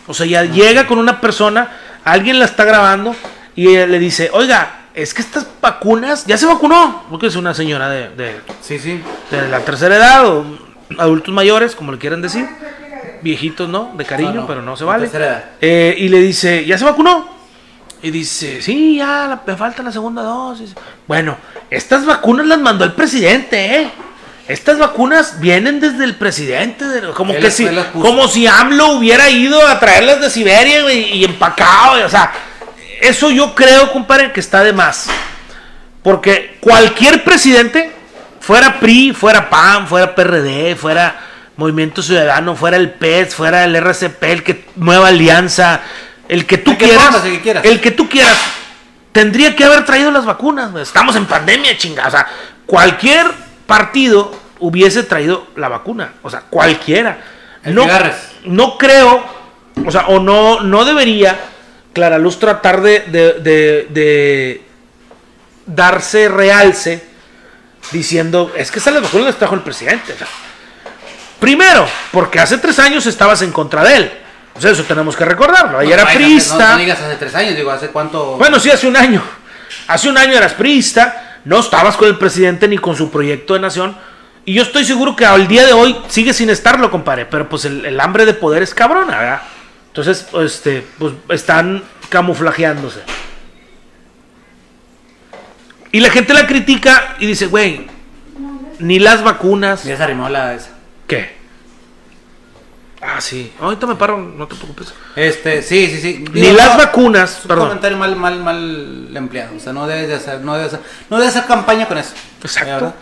O sea, ya llega con una persona, alguien la está grabando y le dice, oiga, es que estas vacunas, ya se vacunó, porque es una señora de, de- Sí, sí. de la tercera edad o adultos mayores, como le quieran decir, viejitos, ¿no? De cariño, No, no, pero no se vale. tercera edad. Eh, y le dice, ¿ya se vacunó? Y dice, sí, ya, la- me falta la segunda dosis. Bueno, estas vacunas las mandó el presidente, ¿eh? Estas vacunas vienen desde el presidente, de- como que las- si, como si AMLO hubiera ido a traerlas de Siberia y empacado, o sea, eso yo creo, compadre, que está de más. Porque cualquier presidente, fuera PRI, fuera PAN, fuera PRD, fuera Movimiento Ciudadano, fuera el PES, fuera el RCP, el que Nueva Alianza, el que tú que quieras, pongas, el que quieras. el que tú quieras, tendría que haber traído las vacunas. Estamos en pandemia, chingada. O sea, cualquier partido hubiese traído la vacuna. O sea, cualquiera. El No, no creo, o sea, o no, no debería Clara Luz tratar de, de, de- de darse realce diciendo, es que esas las vacunas las trajo el presidente. o sea. primero, porque hace tres años estabas en contra de él. O sea, eso tenemos que recordarlo. Ahí No, era no, priista. No, no digas hace tres años, digo, hace cuánto. Bueno, sí, hace un año. Hace un año eras priista, no estabas con el presidente ni con su proyecto de nación. Y yo estoy seguro que al día de hoy sigue sin estarlo, compadre. Pero pues el, el hambre de poder es cabrona, ¿verdad? Entonces, este, pues están camuflajeándose. Y la gente la critica y dice, güey, ni las vacunas. Ya se arrimó la esa. ¿Qué? Ah, sí. Ahorita me paro, no te preocupes. Este, sí, sí, sí. Ni las no, vacunas, Es un perdón. comentario mal, mal, mal empleado. O sea, no debes de hacer, no debes de hacer, no debes de hacer campaña con eso. Exacto. ¿verdad?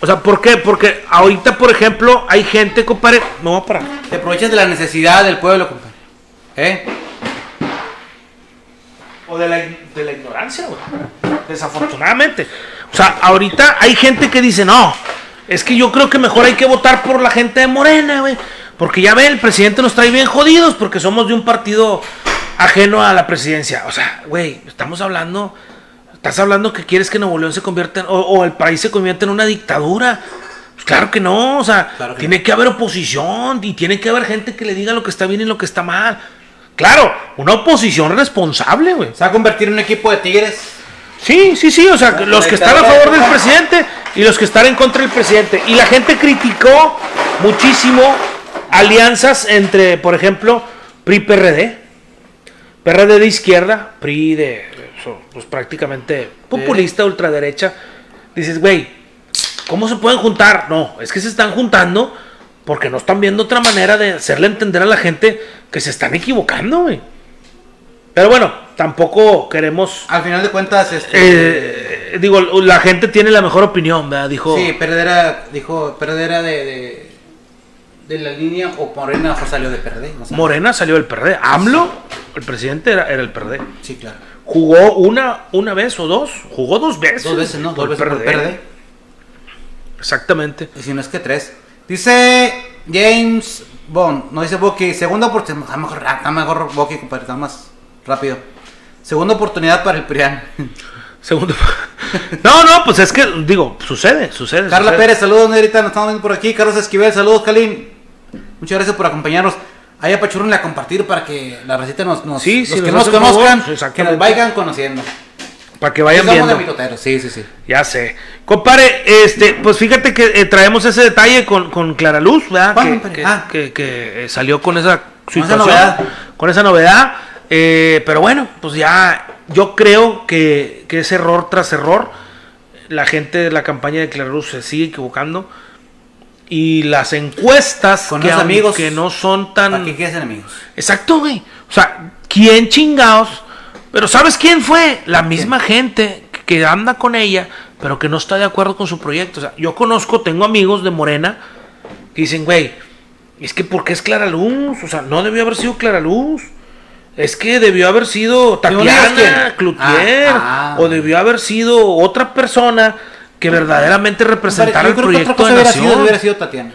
O sea, ¿por qué? Porque ahorita, por ejemplo, hay gente, compadre. Me voy a parar. Te aprovechas de la necesidad del pueblo, compadre. ¿Eh? O de la, de la ignorancia, güey. Desafortunadamente. O sea, ahorita hay gente que dice, no, es que yo creo que mejor hay que votar por la gente de Morena, güey. Porque ya ve, el presidente nos trae bien jodidos porque somos de un partido ajeno a la presidencia. O sea, güey, estamos hablando, estás hablando que quieres que Nuevo León se convierta en, o, o el país se convierta en una dictadura. Pues claro que no, o sea, Claro que tiene que haber oposición y tiene que haber gente que le diga lo que está bien y lo que está mal. Claro, una oposición responsable, güey. Se va a convertir en un equipo de tigres. Sí, sí, sí, o sea, La los que están a favor de del presidente y los que están en contra del presidente. Y la gente criticó muchísimo alianzas entre, por ejemplo, PRI-PRD, PRD de izquierda, PRI de, pues prácticamente populista, ultraderecha. Dices, güey, ¿cómo se pueden juntar? No, es que se están juntando porque no están viendo otra manera de hacerle entender a la gente que se están equivocando, güey. Pero bueno, tampoco queremos Al final de cuentas, este. eh, digo, la gente tiene la mejor opinión, ¿verdad? Dijo. Sí, perdera, dijo, perdera de, de, de la línea o Morena salió de perder. No sé. Morena salió del PRD. AMLO, el presidente era, era el PRD. Sí, claro. Jugó una, una vez o dos. Jugó dos veces. Dos veces, ¿no? Dos el veces por perder. Exactamente. Y si no es que tres. Dice James Bond, no dice Boki, segunda oportunidad. Está mejor, está mejor Boki, compadre, está más rápido. Segunda oportunidad para el Prián. Segundo. no, no, pues es que, digo, sucede, sucede. Carla sucede. Pérez, saludos, Nerita, nos estamos viendo por aquí. Carlos Esquivel, saludos, Kalin. Muchas gracias por acompañarnos. Ahí apachurrenle a compartir para que la receta nos, nos Sí, los sí, que nos conozcan, favor, que nos vayan conociendo. Para que vayan de viendo. sí, sí, sí. Ya sé. Compadre, este, pues fíjate que eh, traemos ese detalle con, con Clara Luz, ¿verdad? ¿Cuál, Que, Ah. que- que, eh, salió con esa esa situación, novedad. Con esa novedad. Eh, pero bueno, pues ya yo creo que, que es error tras error. La gente de la campaña de Clara Luz se sigue equivocando. Y las encuestas Con que los amigos, aunque no son tan... ¿Para qué quieres enemigos? Exacto, güey. O sea, ¿quién chingados? Pero ¿sabes quién fue? La misma gente que anda con ella, pero que no está de acuerdo con su proyecto. O sea, yo conozco, tengo amigos de Morena que dicen, güey, es que ¿por qué es Clara Luz? O sea, no debió haber sido Clara Luz. Es que debió haber sido ¿Según ellos Tatiana? Cloutier. Ah, ah. o debió haber sido otra persona que verdaderamente representara el creo que otra proyecto cosa de hubiera nación. sido, hubiera sido Tatiana.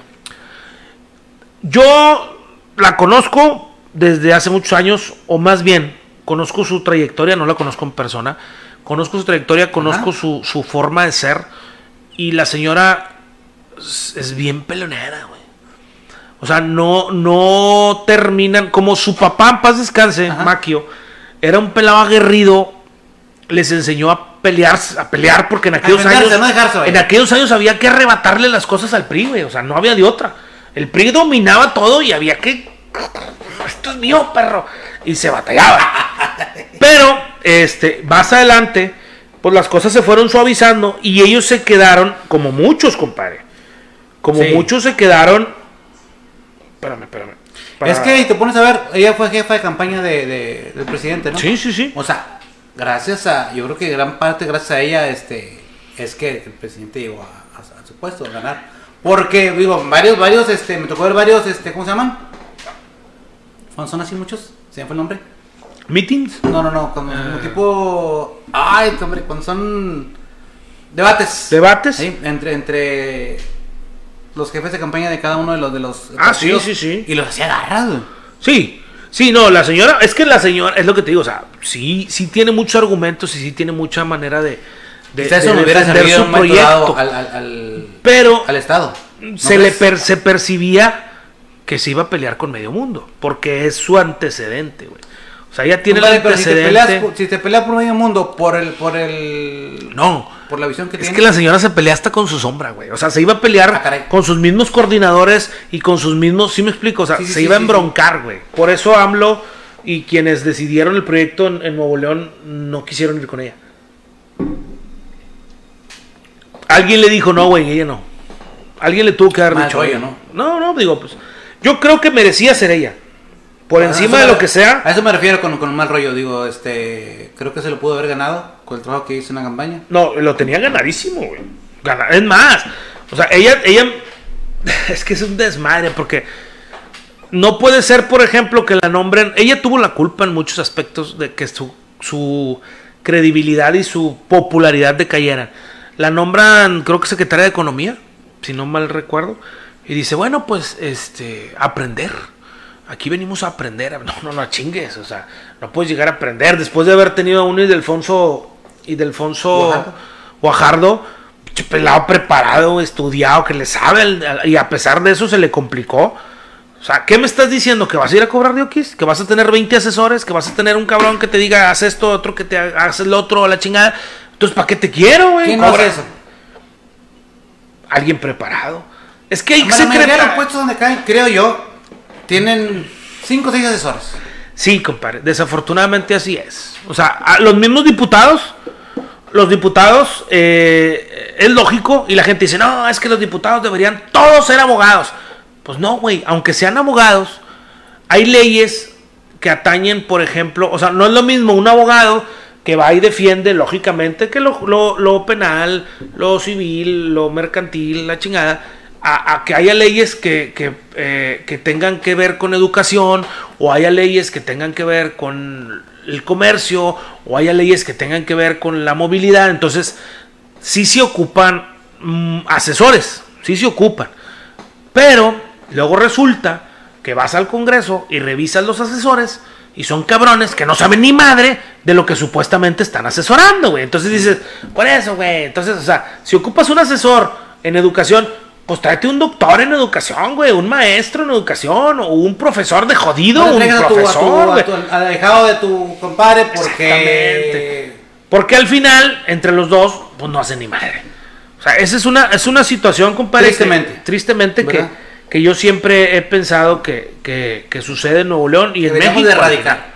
Yo la conozco desde hace muchos años, o más bien, conozco su trayectoria, no la conozco en persona, conozco su trayectoria, conozco su, su forma de ser, y la señora es, es bien pelonera, güey. O sea, no, no terminan, como su papá, en paz descanse, Ajá. Maquio, era un pelado aguerrido, les enseñó a pelear, a pelear porque en aquellos años, no dejarse, vaya. en aquellos años había que arrebatarle las cosas al PRI, güey, o sea, no había de otra. El PRI dominaba todo y había que esto es mío, perro, y se batallaba. Pero este, más adelante, pues las cosas se fueron suavizando y ellos se quedaron como muchos, compadre. Como Sí. muchos se quedaron Espérame, espérame. Para- Es que, te pones a ver, ella fue jefa de campaña de, de- del presidente, ¿no? Sí, sí, sí. O sea, gracias a, yo creo que gran parte gracias a ella, este, es que el presidente llegó a, a- a su puesto, a ganar. Porque, digo, varios, varios, este, me tocó ver varios, este, ¿cómo se llaman? ¿Son, son así muchos? ¿Se me fue el nombre? Meetings. No, no, no, como, como tipo, ay, hombre, cuando son debates. Debates. Sí, entre, entre los jefes de campaña de cada uno de los, de los Ah, sí, partidos, sí, sí. Y los hacía güey. Sí, sí, no, la señora, es que la señora, es lo que te digo, o sea, sí, sí tiene muchos argumentos y sí tiene mucha manera de, de, Quizá eso de defender servido su proyecto. al, al, al, Pero al Estado. ¿no se le crees? per- se percibía que se iba a pelear con medio mundo, porque es su antecedente, güey. O sea, ella tiene Compadre, el pero si te, antecedente. peleas, si te peleas por medio mundo por el, por el, No, por la visión que es tiene. que la señora se pelea hasta con su sombra, güey. O sea, se iba a pelear Ah, con sus mismos coordinadores y con sus mismos, ¿sí me explico? O sea, Sí, sí, se sí, iba a embroncar, güey. Por eso AMLO y quienes decidieron el proyecto en, en Nuevo León no quisieron ir con ella. Alguien le dijo, no, güey, ella no. Alguien le tuvo que haber Mal dicho. ¿no? No, no, digo, pues. Yo creo que merecía ser ella. Por A encima de lo que sea. A eso me refiero con, con mal rollo. Digo, este. Creo que se lo pudo haber ganado con el trabajo que hizo en la campaña. No, lo tenía ganadísimo, güey. Gana- Es más, o sea, ella, ella, es que es un desmadre porque no puede ser, por ejemplo, que la nombren. Ella tuvo la culpa en muchos aspectos de que su, su credibilidad y su popularidad decayeran. La nombran, creo que secretaria de Economía, si no mal recuerdo, y dice, bueno, pues, este, aprender. Aquí venimos a aprender. No, no, no chingues. O sea, no puedes llegar a aprender. Después de haber tenido a uno y Delfonso y Delfonso Guajardo. Guajardo, pelado preparado, estudiado, que le sabe. y a pesar de eso se le complicó. O sea, ¿qué me estás diciendo? ¿Que vas a ir a cobrar diokis? ¿Que vas a tener 20 asesores? ¿Que vas a tener un cabrón que te diga, haz esto, otro que te haz el otro, la chingada? Entonces, ¿para qué te quiero, güey? ¿Quién Cobra- hace eso? Alguien preparado. Es que hay preparado. puestos donde caen, creo yo, tienen 5 o 6 asesores. Sí, compadre, desafortunadamente así es. O sea, los mismos diputados, los diputados, eh, es lógico, y la gente dice, no, es que los diputados deberían todos ser abogados. Pues no, güey, aunque sean abogados, hay leyes que atañen, por ejemplo, o sea, no es lo mismo un abogado que va y defiende, lógicamente, que lo, lo- lo penal, lo civil, lo mercantil, la chingada, a, que haya leyes que, que, eh, que tengan que ver con educación, o haya leyes que tengan que ver con el comercio, o haya leyes que tengan que ver con la movilidad. Entonces, sí se ocupan mm, asesores, sí se ocupan. Pero luego resulta que vas al Congreso y revisas los asesores y son cabrones que no saben ni madre de lo que supuestamente están asesorando, güey. Entonces dices, por eso, güey. Entonces, o sea, si ocupas un asesor en educación, pues tráete un doctor en educación, güey, un maestro en educación o un profesor de jodido, No un traigas a tu, a tu- profesor, a tu- alejado de tu compadre porque. Porque al final, entre los dos, pues no hacen ni madre. O sea, esa es una, es una situación, compadre. que- Tristemente. tristemente que, que yo siempre he pensado que, que- que sucede en Nuevo León y en México. de erradicar.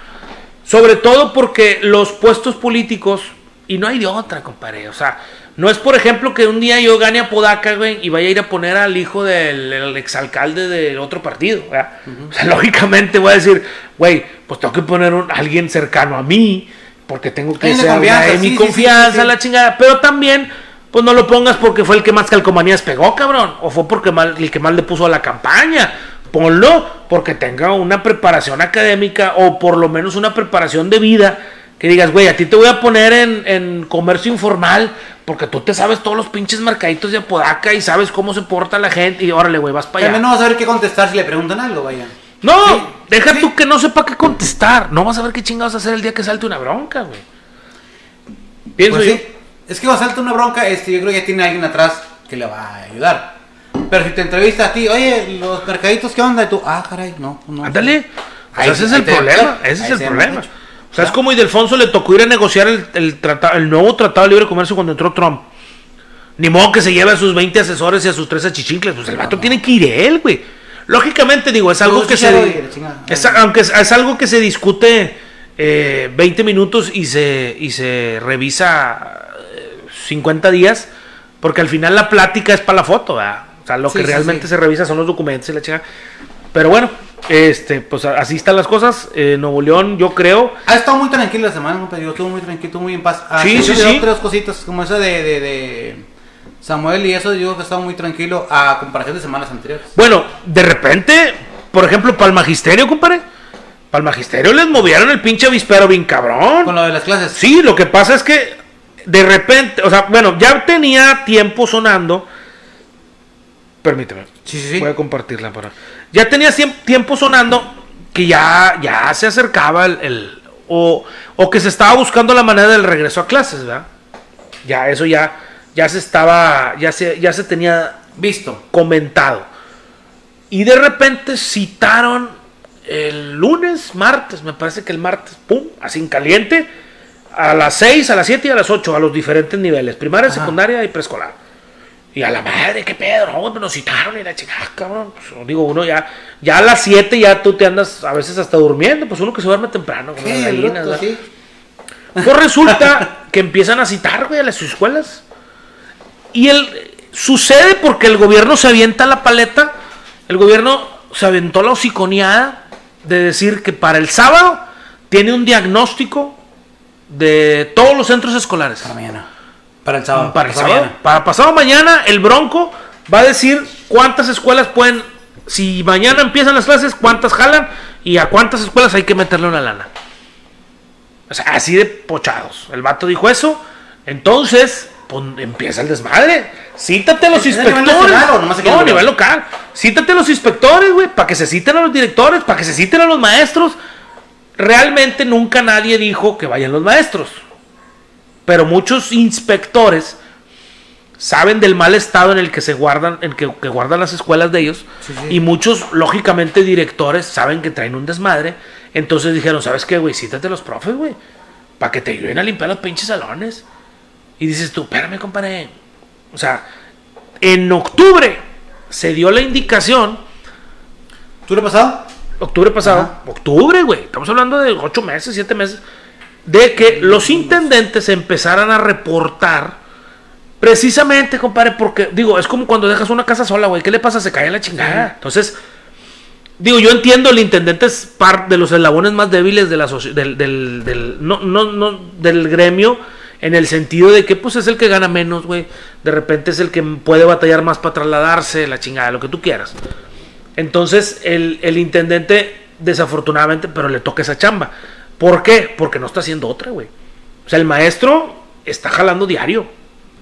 Sobre todo porque los puestos políticos, y no hay de otra, compadre. O sea, no es por ejemplo que un día yo gane a Podaca, güey, y vaya a ir a poner al hijo del el exalcalde del otro partido. O sea, lógicamente voy a decir, güey, pues tengo que poner un, alguien cercano a mí, porque tengo que ser de mi sí, confianza, sí. la chingada. Pero también, pues no lo pongas porque fue el que más calcomanías pegó, cabrón. O fue porque mal, el que más le puso a la campaña. Ponlo porque tenga una preparación académica o por lo menos una preparación de vida. Que digas, güey, a ti te voy a poner en, en comercio informal porque tú te sabes todos los pinches mercaditos de Apodaca y sabes cómo se porta la gente. Y órale, güey, vas para allá. También no vas a saber qué contestar si le preguntan algo, vaya. No, Sí, deja sí. tú que no sepa qué contestar. No vas a ver qué chingados hacer el día que salte una bronca, güey. Pienso Pues yo. sí. Es que cuando salta una bronca, este, yo creo que ya tiene alguien atrás que le va a ayudar. Pero si te entrevista a ti, oye, los mercaditos, ¿qué onda? Y tú, ah, caray, no, no. Ándale. Ese es el problema. Ese es el problema. O sea, es como Ildefonso le tocó ir a negociar el, el, tratado, el nuevo tratado de libre comercio cuando entró Trump. Ni modo que se lleve a sus 20 asesores y a sus tres achichincles. Pues el vato tiene que ir él, güey. Lógicamente, digo, es algo que se. es- aunque es, es algo que se discute eh, 20 minutos y se, y se revisa eh, 50 días. Porque al final la plática es para la foto, ¿verdad? O sea, lo Sí, que sí, realmente sí. se revisa son los documentos y la chica. Pero bueno, este, pues así están las cosas. Eh, Nuevo León, yo creo. Ha estado muy tranquilo la semana, compadre. Yo estuve muy tranquilo, estuve muy en paz. Ah, Sí, sí, sí. Otras cositas, como esa de, de, de Samuel y eso, yo digo que ha estado muy tranquilo a comparación de semanas anteriores. Bueno, de repente, por ejemplo, para el magisterio, compadre. Para el magisterio les movieron el pinche avispero bien cabrón. Con lo de las clases. Sí, lo que pasa es que de repente, o sea, bueno, ya tenía tiempo sonando. Permíteme. Sí, sí, sí. Voy a compartirla para. Ya tenía tiempo sonando que ya, ya se acercaba el, el- o, o que se estaba buscando la manera del regreso a clases, ¿verdad? Ya eso ya, ya se estaba, ya se, ya se tenía Visto. comentado. Y de repente citaron el lunes, martes, me parece que el martes, pum, así en caliente, a las 6, a las 7 y a las 8, a los diferentes niveles, primaria, Ajá. secundaria y preescolar. Y a la madre, qué pedo, no, pues nos citaron y la chica, cabrón. Pues, digo, uno ya, ya a las 7 ya tú te andas a veces hasta durmiendo, pues uno que se duerme temprano, como las gallinas, bruto, ¿verdad? sí. Pues resulta que empiezan a citar, güey, a las escuelas. Y el, sucede porque el gobierno se avienta la paleta. El gobierno se aventó la hociconeada de decir que para el sábado tiene un diagnóstico de todos los centros escolares. Para mañana. Para el sábado. Para el pasado sábado. mañana. Para pasado mañana, el Bronco va a decir cuántas escuelas pueden. Si mañana empiezan las clases, cuántas jalan y a cuántas escuelas hay que meterle una lana. O sea, así de pochados. El vato dijo eso. Entonces, pues empieza el desmadre. Cítate a los ¿Es a nivel inspectores. nacional no, a nivel local. Cítate a los inspectores, güey, para que se citen a los directores, para que se citen a los maestros. Realmente nunca nadie dijo que vayan los maestros. Pero muchos inspectores saben del mal estado en el que se guardan, en que, que guardan las escuelas de ellos. Sí, sí. Y muchos, lógicamente, directores saben que traen un desmadre. Entonces dijeron, ¿sabes qué, güey? Cítate a los profes, güey. Para que te ayuden a limpiar los pinches salones. Y dices tú, espérame, compadre. O sea, en octubre se dio la indicación, ¿Tú le has pasado? octubre pasado, Ajá. octubre, güey, estamos hablando de ocho meses, siete meses, de que los intendentes empezaran a reportar precisamente, compadre, porque, digo, es como cuando dejas una casa sola, güey, ¿qué le pasa? Se cae la chingada. Entonces, digo, yo entiendo, el intendente es parte de los eslabones más débiles de la del, del, del- no, no, no, del gremio, en el sentido de que, pues, es el que gana menos, güey. De repente es el que puede batallar más para trasladarse, la chingada, lo que tú quieras. Entonces, el, el intendente, desafortunadamente, pero le toca esa chamba. ¿Por qué? Porque no está haciendo otra, güey. O sea, el maestro está jalando diario.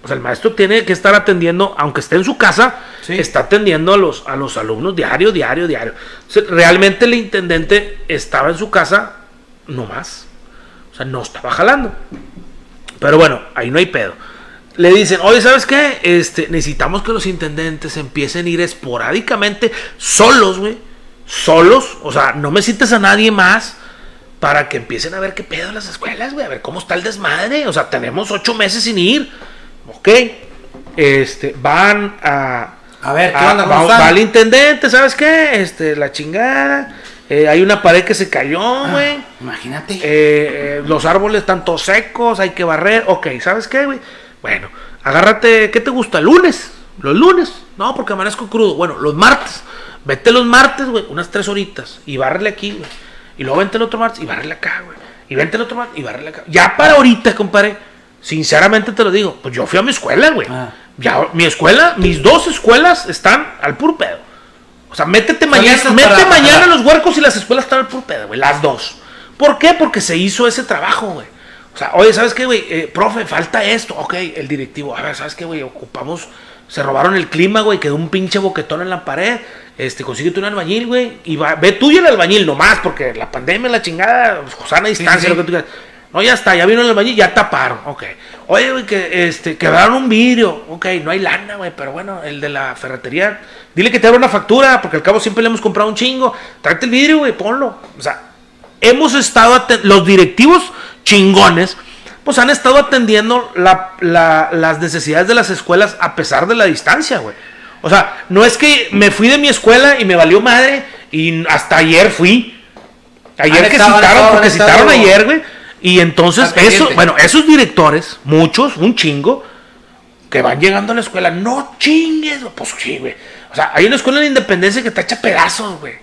O sea, el maestro tiene que estar atendiendo, aunque esté en su casa, Sí. está atendiendo a los, a los alumnos diario, diario, diario. O sea, realmente el intendente estaba en su casa, no más. O sea, no estaba jalando. Pero bueno, ahí no hay pedo. Le dicen, oye, ¿sabes qué? Este, necesitamos que los intendentes empiecen a ir esporádicamente, solos, güey. Solos. O sea, no me cites a nadie más. Para que empiecen a ver qué pedo las escuelas, güey, a ver cómo está el desmadre. O sea, tenemos ocho meses sin ir. Ok. Este, van a. A ver, ¿qué a- onda? va, va el intendente, ¿sabes qué? Este, la chingada. Eh, hay una pared que se cayó, Ah. güey. Imagínate. Eh, eh, los árboles están todos secos, hay que barrer. Ok, ¿sabes qué, güey? Bueno, agárrate, ¿qué te gusta? ¿Lunes? ¿Los lunes? No, porque amanezco crudo. Bueno, los martes. Vete los martes, güey, unas tres horitas. Y bárrele aquí, güey. Y luego vente el otro martes y bárrele acá, güey. Y vente el otro martes y bárrele acá. Ya para ahorita, compadre. Sinceramente te lo digo. Pues yo fui a mi escuela, güey. Ah. Ya, mi escuela, mis dos escuelas están al puro pedo. O sea, métete mañana, mete para- mañana para- los huercos y las escuelas están al puro pedo, güey. Las dos. ¿Por qué? Porque se hizo ese trabajo, güey. O sea, oye, ¿sabes qué, güey? Eh, profe, falta esto. Ok, el directivo. A ver, ¿sabes qué, güey? Ocupamos. Se robaron el clima, güey. Quedó un pinche boquetón en la pared. Este, consíguete un albañil, güey. Y va, ve tú y el albañil nomás, porque la pandemia, la chingada, pues, sana distancia, sí. lo que tú quieras. No, ya está, ya vino el albañil, ya taparon. Ok. Oye, güey, que este, quebraron un vidrio. Ok, no hay lana, güey, pero bueno, el de la ferretería. Dile que te abra una factura, porque al cabo siempre le hemos comprado un chingo. Tráete el vidrio, güey, ponlo. O sea, hemos estado los directivos chingones pues han estado atendiendo la- la- las necesidades de las escuelas a pesar de la distancia, güey. O sea, no es que me fui de mi escuela y me valió madre y hasta ayer fui. Ayer Han que estado, citaron, estado, porque estado- citaron ayer, güey. Y entonces, eso, bueno, esos directores, muchos, un chingo, que van llegando a la escuela, no chingues, pues sí, güey. O sea, hay una escuela de independencia que está hecha pedazos, güey.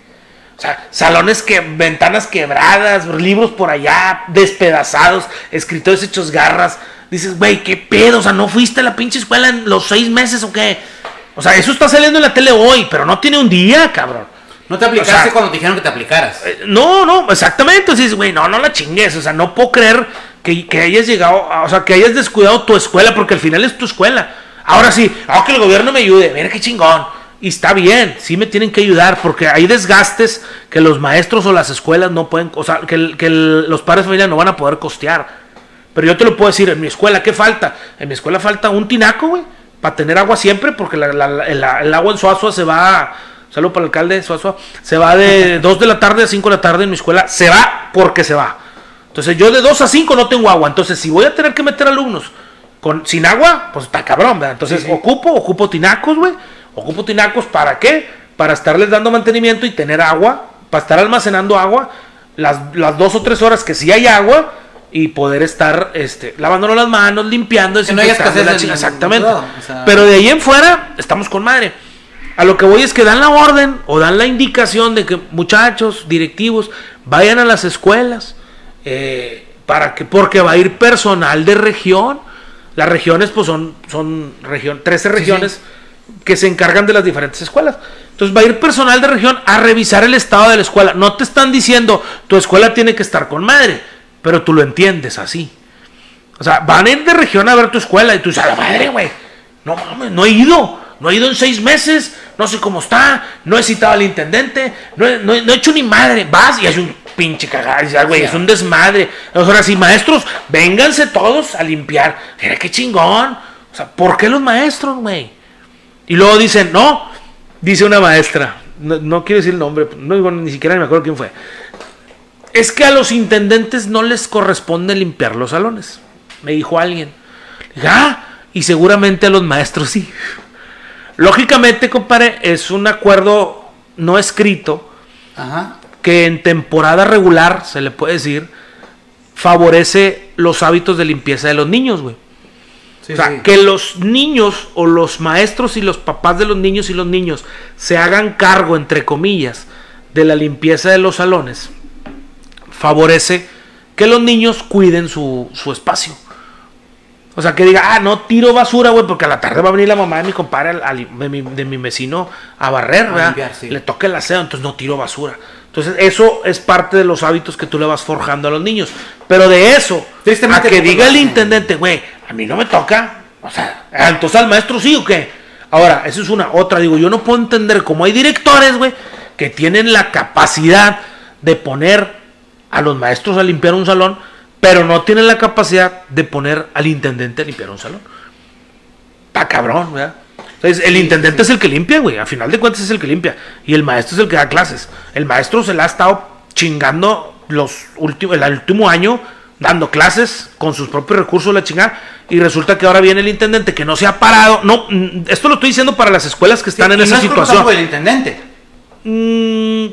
O sea, salones que, ventanas quebradas, libros por allá, despedazados, escritores hechos garras. Dices, güey, qué pedo, o sea, no fuiste a la pinche escuela en los seis meses o qué. O sea, eso está saliendo en la tele hoy, pero no tiene un día, cabrón. No te aplicaste o sea- cuando te dijeron que te aplicaras. Eh, No, no, exactamente. Dices, güey, no, no la chingues. O sea, no puedo creer que, que hayas llegado, a- o sea, que hayas descuidado tu escuela, porque al final es tu escuela. Ahora sí, ah, que el gobierno me ayude, mira qué chingón. Y está bien, sí me tienen que ayudar, porque hay desgastes que los maestros o las escuelas no pueden, o sea, que, el- que el- los padres de familia no van a poder costear. Pero yo te lo puedo decir, en mi escuela, ¿qué falta? En mi escuela falta un tinaco, güey, para tener agua siempre, porque la- la- la- el, agua en Suazua se va, saludo para el alcalde de Suazua, se va de 2 de la tarde a 5 de la tarde en mi escuela, se va porque se va. Entonces yo de 2 a 5 no tengo agua, entonces si voy a tener que meter alumnos con, sin agua, pues está cabrón, ¿verdad? Entonces Sí, sí. ocupo, ocupo tinacos, güey, ocupo tinacos, ¿para qué? Para estarles dando mantenimiento y tener agua, para estar almacenando agua las, las dos o tres horas que sí hay agua y poder estar este, lavándonos las manos, limpiando, Que no escasez la en Exactamente. todo, o sea- Pero de ahí en fuera estamos con madre. A lo que voy es que dan la orden o dan la indicación de que muchachos, directivos, vayan a las escuelas eh, para que, porque va a ir personal de región. Las regiones, pues son, son región, 13 regiones que se encargan de las diferentes escuelas. Entonces va a ir personal de región a revisar el estado de la escuela. No te están diciendo tu escuela tiene que estar con madre, pero tú lo entiendes así. O sea, van a ir de región a ver tu escuela y tú dices, a madre, güey. No mames, no he ido. No he ido en seis meses. No sé cómo está. No he citado al intendente. No he, hecho ni madre. Vas y es un pinche cagada. dices, güey, es un desmadre. Ahora sí, maestros, vénganse todos a limpiar. Mira qué chingón. O sea, ¿por qué los maestros, güey? Y luego dicen, no, dice una maestra, no, no quiero decir el nombre, no digo ni siquiera me acuerdo quién fue. Es que a los intendentes no les corresponde limpiar los salones, me dijo alguien. Ah, y seguramente a los maestros sí. Lógicamente, compadre, es un acuerdo no escrito Ajá. que en temporada regular, se le puede decir, favorece los hábitos de limpieza de los niños, güey. Sí, O sea, sí. que los niños o los maestros y los papás de los niños y los niños se hagan cargo, entre comillas, de la limpieza de los salones, favorece que los niños cuiden su, su espacio. O sea, que diga, ah, no tiro basura, güey, porque a la tarde va a venir la mamá de mi compadre, al- al- de, mi, de mi vecino, a barrer, ¿verdad? limpiar, sí. Le toca el aseo, entonces no tiro basura. Entonces, eso es parte de los hábitos que tú le vas forjando a los niños. Pero de eso, Tristemente a que diga el intendente, güey, a mí no me toca. O sea, entonces al maestro sí o qué. Ahora, eso es una otra. Digo, yo no puedo entender cómo hay directores, güey, que tienen la capacidad de poner a los maestros a limpiar un salón, pero no tienen la capacidad de poner al intendente a limpiar un salón. Pa' cabrón, ¿verdad? Entonces, el intendente es el que limpia, güey. A final de cuentas es el que limpia. Y el maestro es el que da clases. El maestro se la ha estado chingando los últimos, el último año dando clases con sus propios recursos, la chingada, y resulta que ahora viene el intendente que no se ha parado. No, mm, esto lo estoy diciendo para las escuelas que están en Y esa no es situación. del intendente. Mm,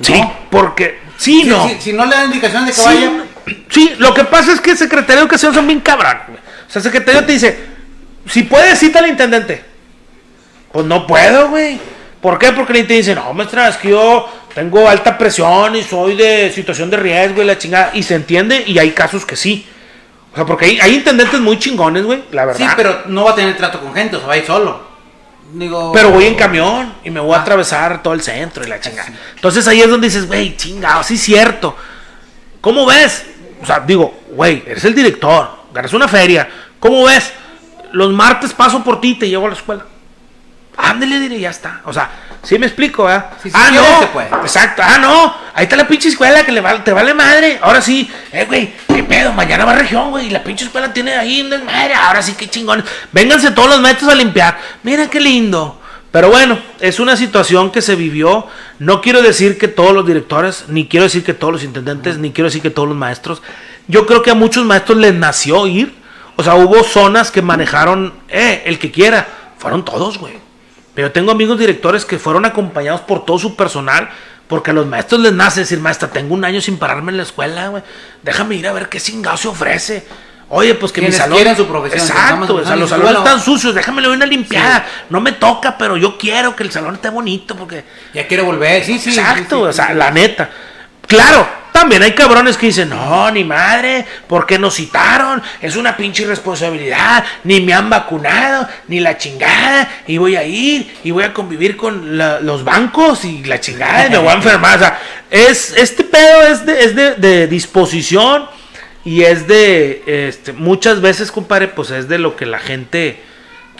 Sí, No. porque sí, Si, no. si- si no le dan indicación de que Sí, vaya, sí, lo que pasa es que el secretario de Educación son bien cabrón. O sea, el secretario te dice, si puedes, cita al intendente. Pues no puedo, güey. ¿Por qué? Porque el intendente dice, no, maestra, es que yo tengo alta presión y soy de situación de riesgo y la chingada. Y se entiende y hay casos que sí. O sea, porque hay, hay intendentes muy chingones, güey, la verdad. sí, pero no va a tener trato con gente, o sea, va a ir solo. Digo, Pero voy en camión y me voy a Ah. atravesar todo el centro y la chingada. Entonces ahí es donde dices, güey, chingado, sí es cierto. ¿Cómo ves? O sea, digo, güey, eres el director, ganas una feria. ¿Cómo ves? Los martes paso por ti y te llevo a la escuela. Ándale, diré, ya está. O sea, sí me explico, ¿verdad? Ah, no. se puede. Exacto. Ah, no. Ahí está la pinche escuela que le te vale madre. Ahora sí. Eh, güey, qué pedo. Mañana va a región, güey. Y la pinche escuela tiene ahí un desmadre. Ahora sí, qué chingón. Vénganse todos los maestros a limpiar. Mira qué lindo. Pero bueno, es una situación que se vivió. No quiero decir que todos los directores, ni quiero decir que todos los intendentes, ni quiero decir que todos los maestros. Yo creo que a muchos maestros les nació ir. O sea, hubo zonas que manejaron, eh, el que quiera. Fueron todos, güey. Pero tengo amigos directores que fueron acompañados por todo su personal. Porque a los maestros les nace decir, maestra, tengo un año sin pararme en la escuela, güey. Déjame ir a ver qué chingado se ofrece. Oye, pues que mi salón. su profesión, Exacto, o sea, los salones están sucios, déjame le doy una limpiada. No me toca, pero yo quiero que el salón esté bonito porque. ya quiere volver. Sí, sí. Exacto, sí, sí, o sea, la neta. Claro, también hay cabrones que dicen, no, ni madre, ¿por qué nos citaron? Es una pinche irresponsabilidad, ni me han vacunado, ni la chingada, y voy a ir, y voy a convivir con la- los bancos, y la chingada, y me voy a enfermar. O sea, es, este pedo es de, es de, de disposición, y es de, este, muchas veces, compadre, pues es de lo que la gente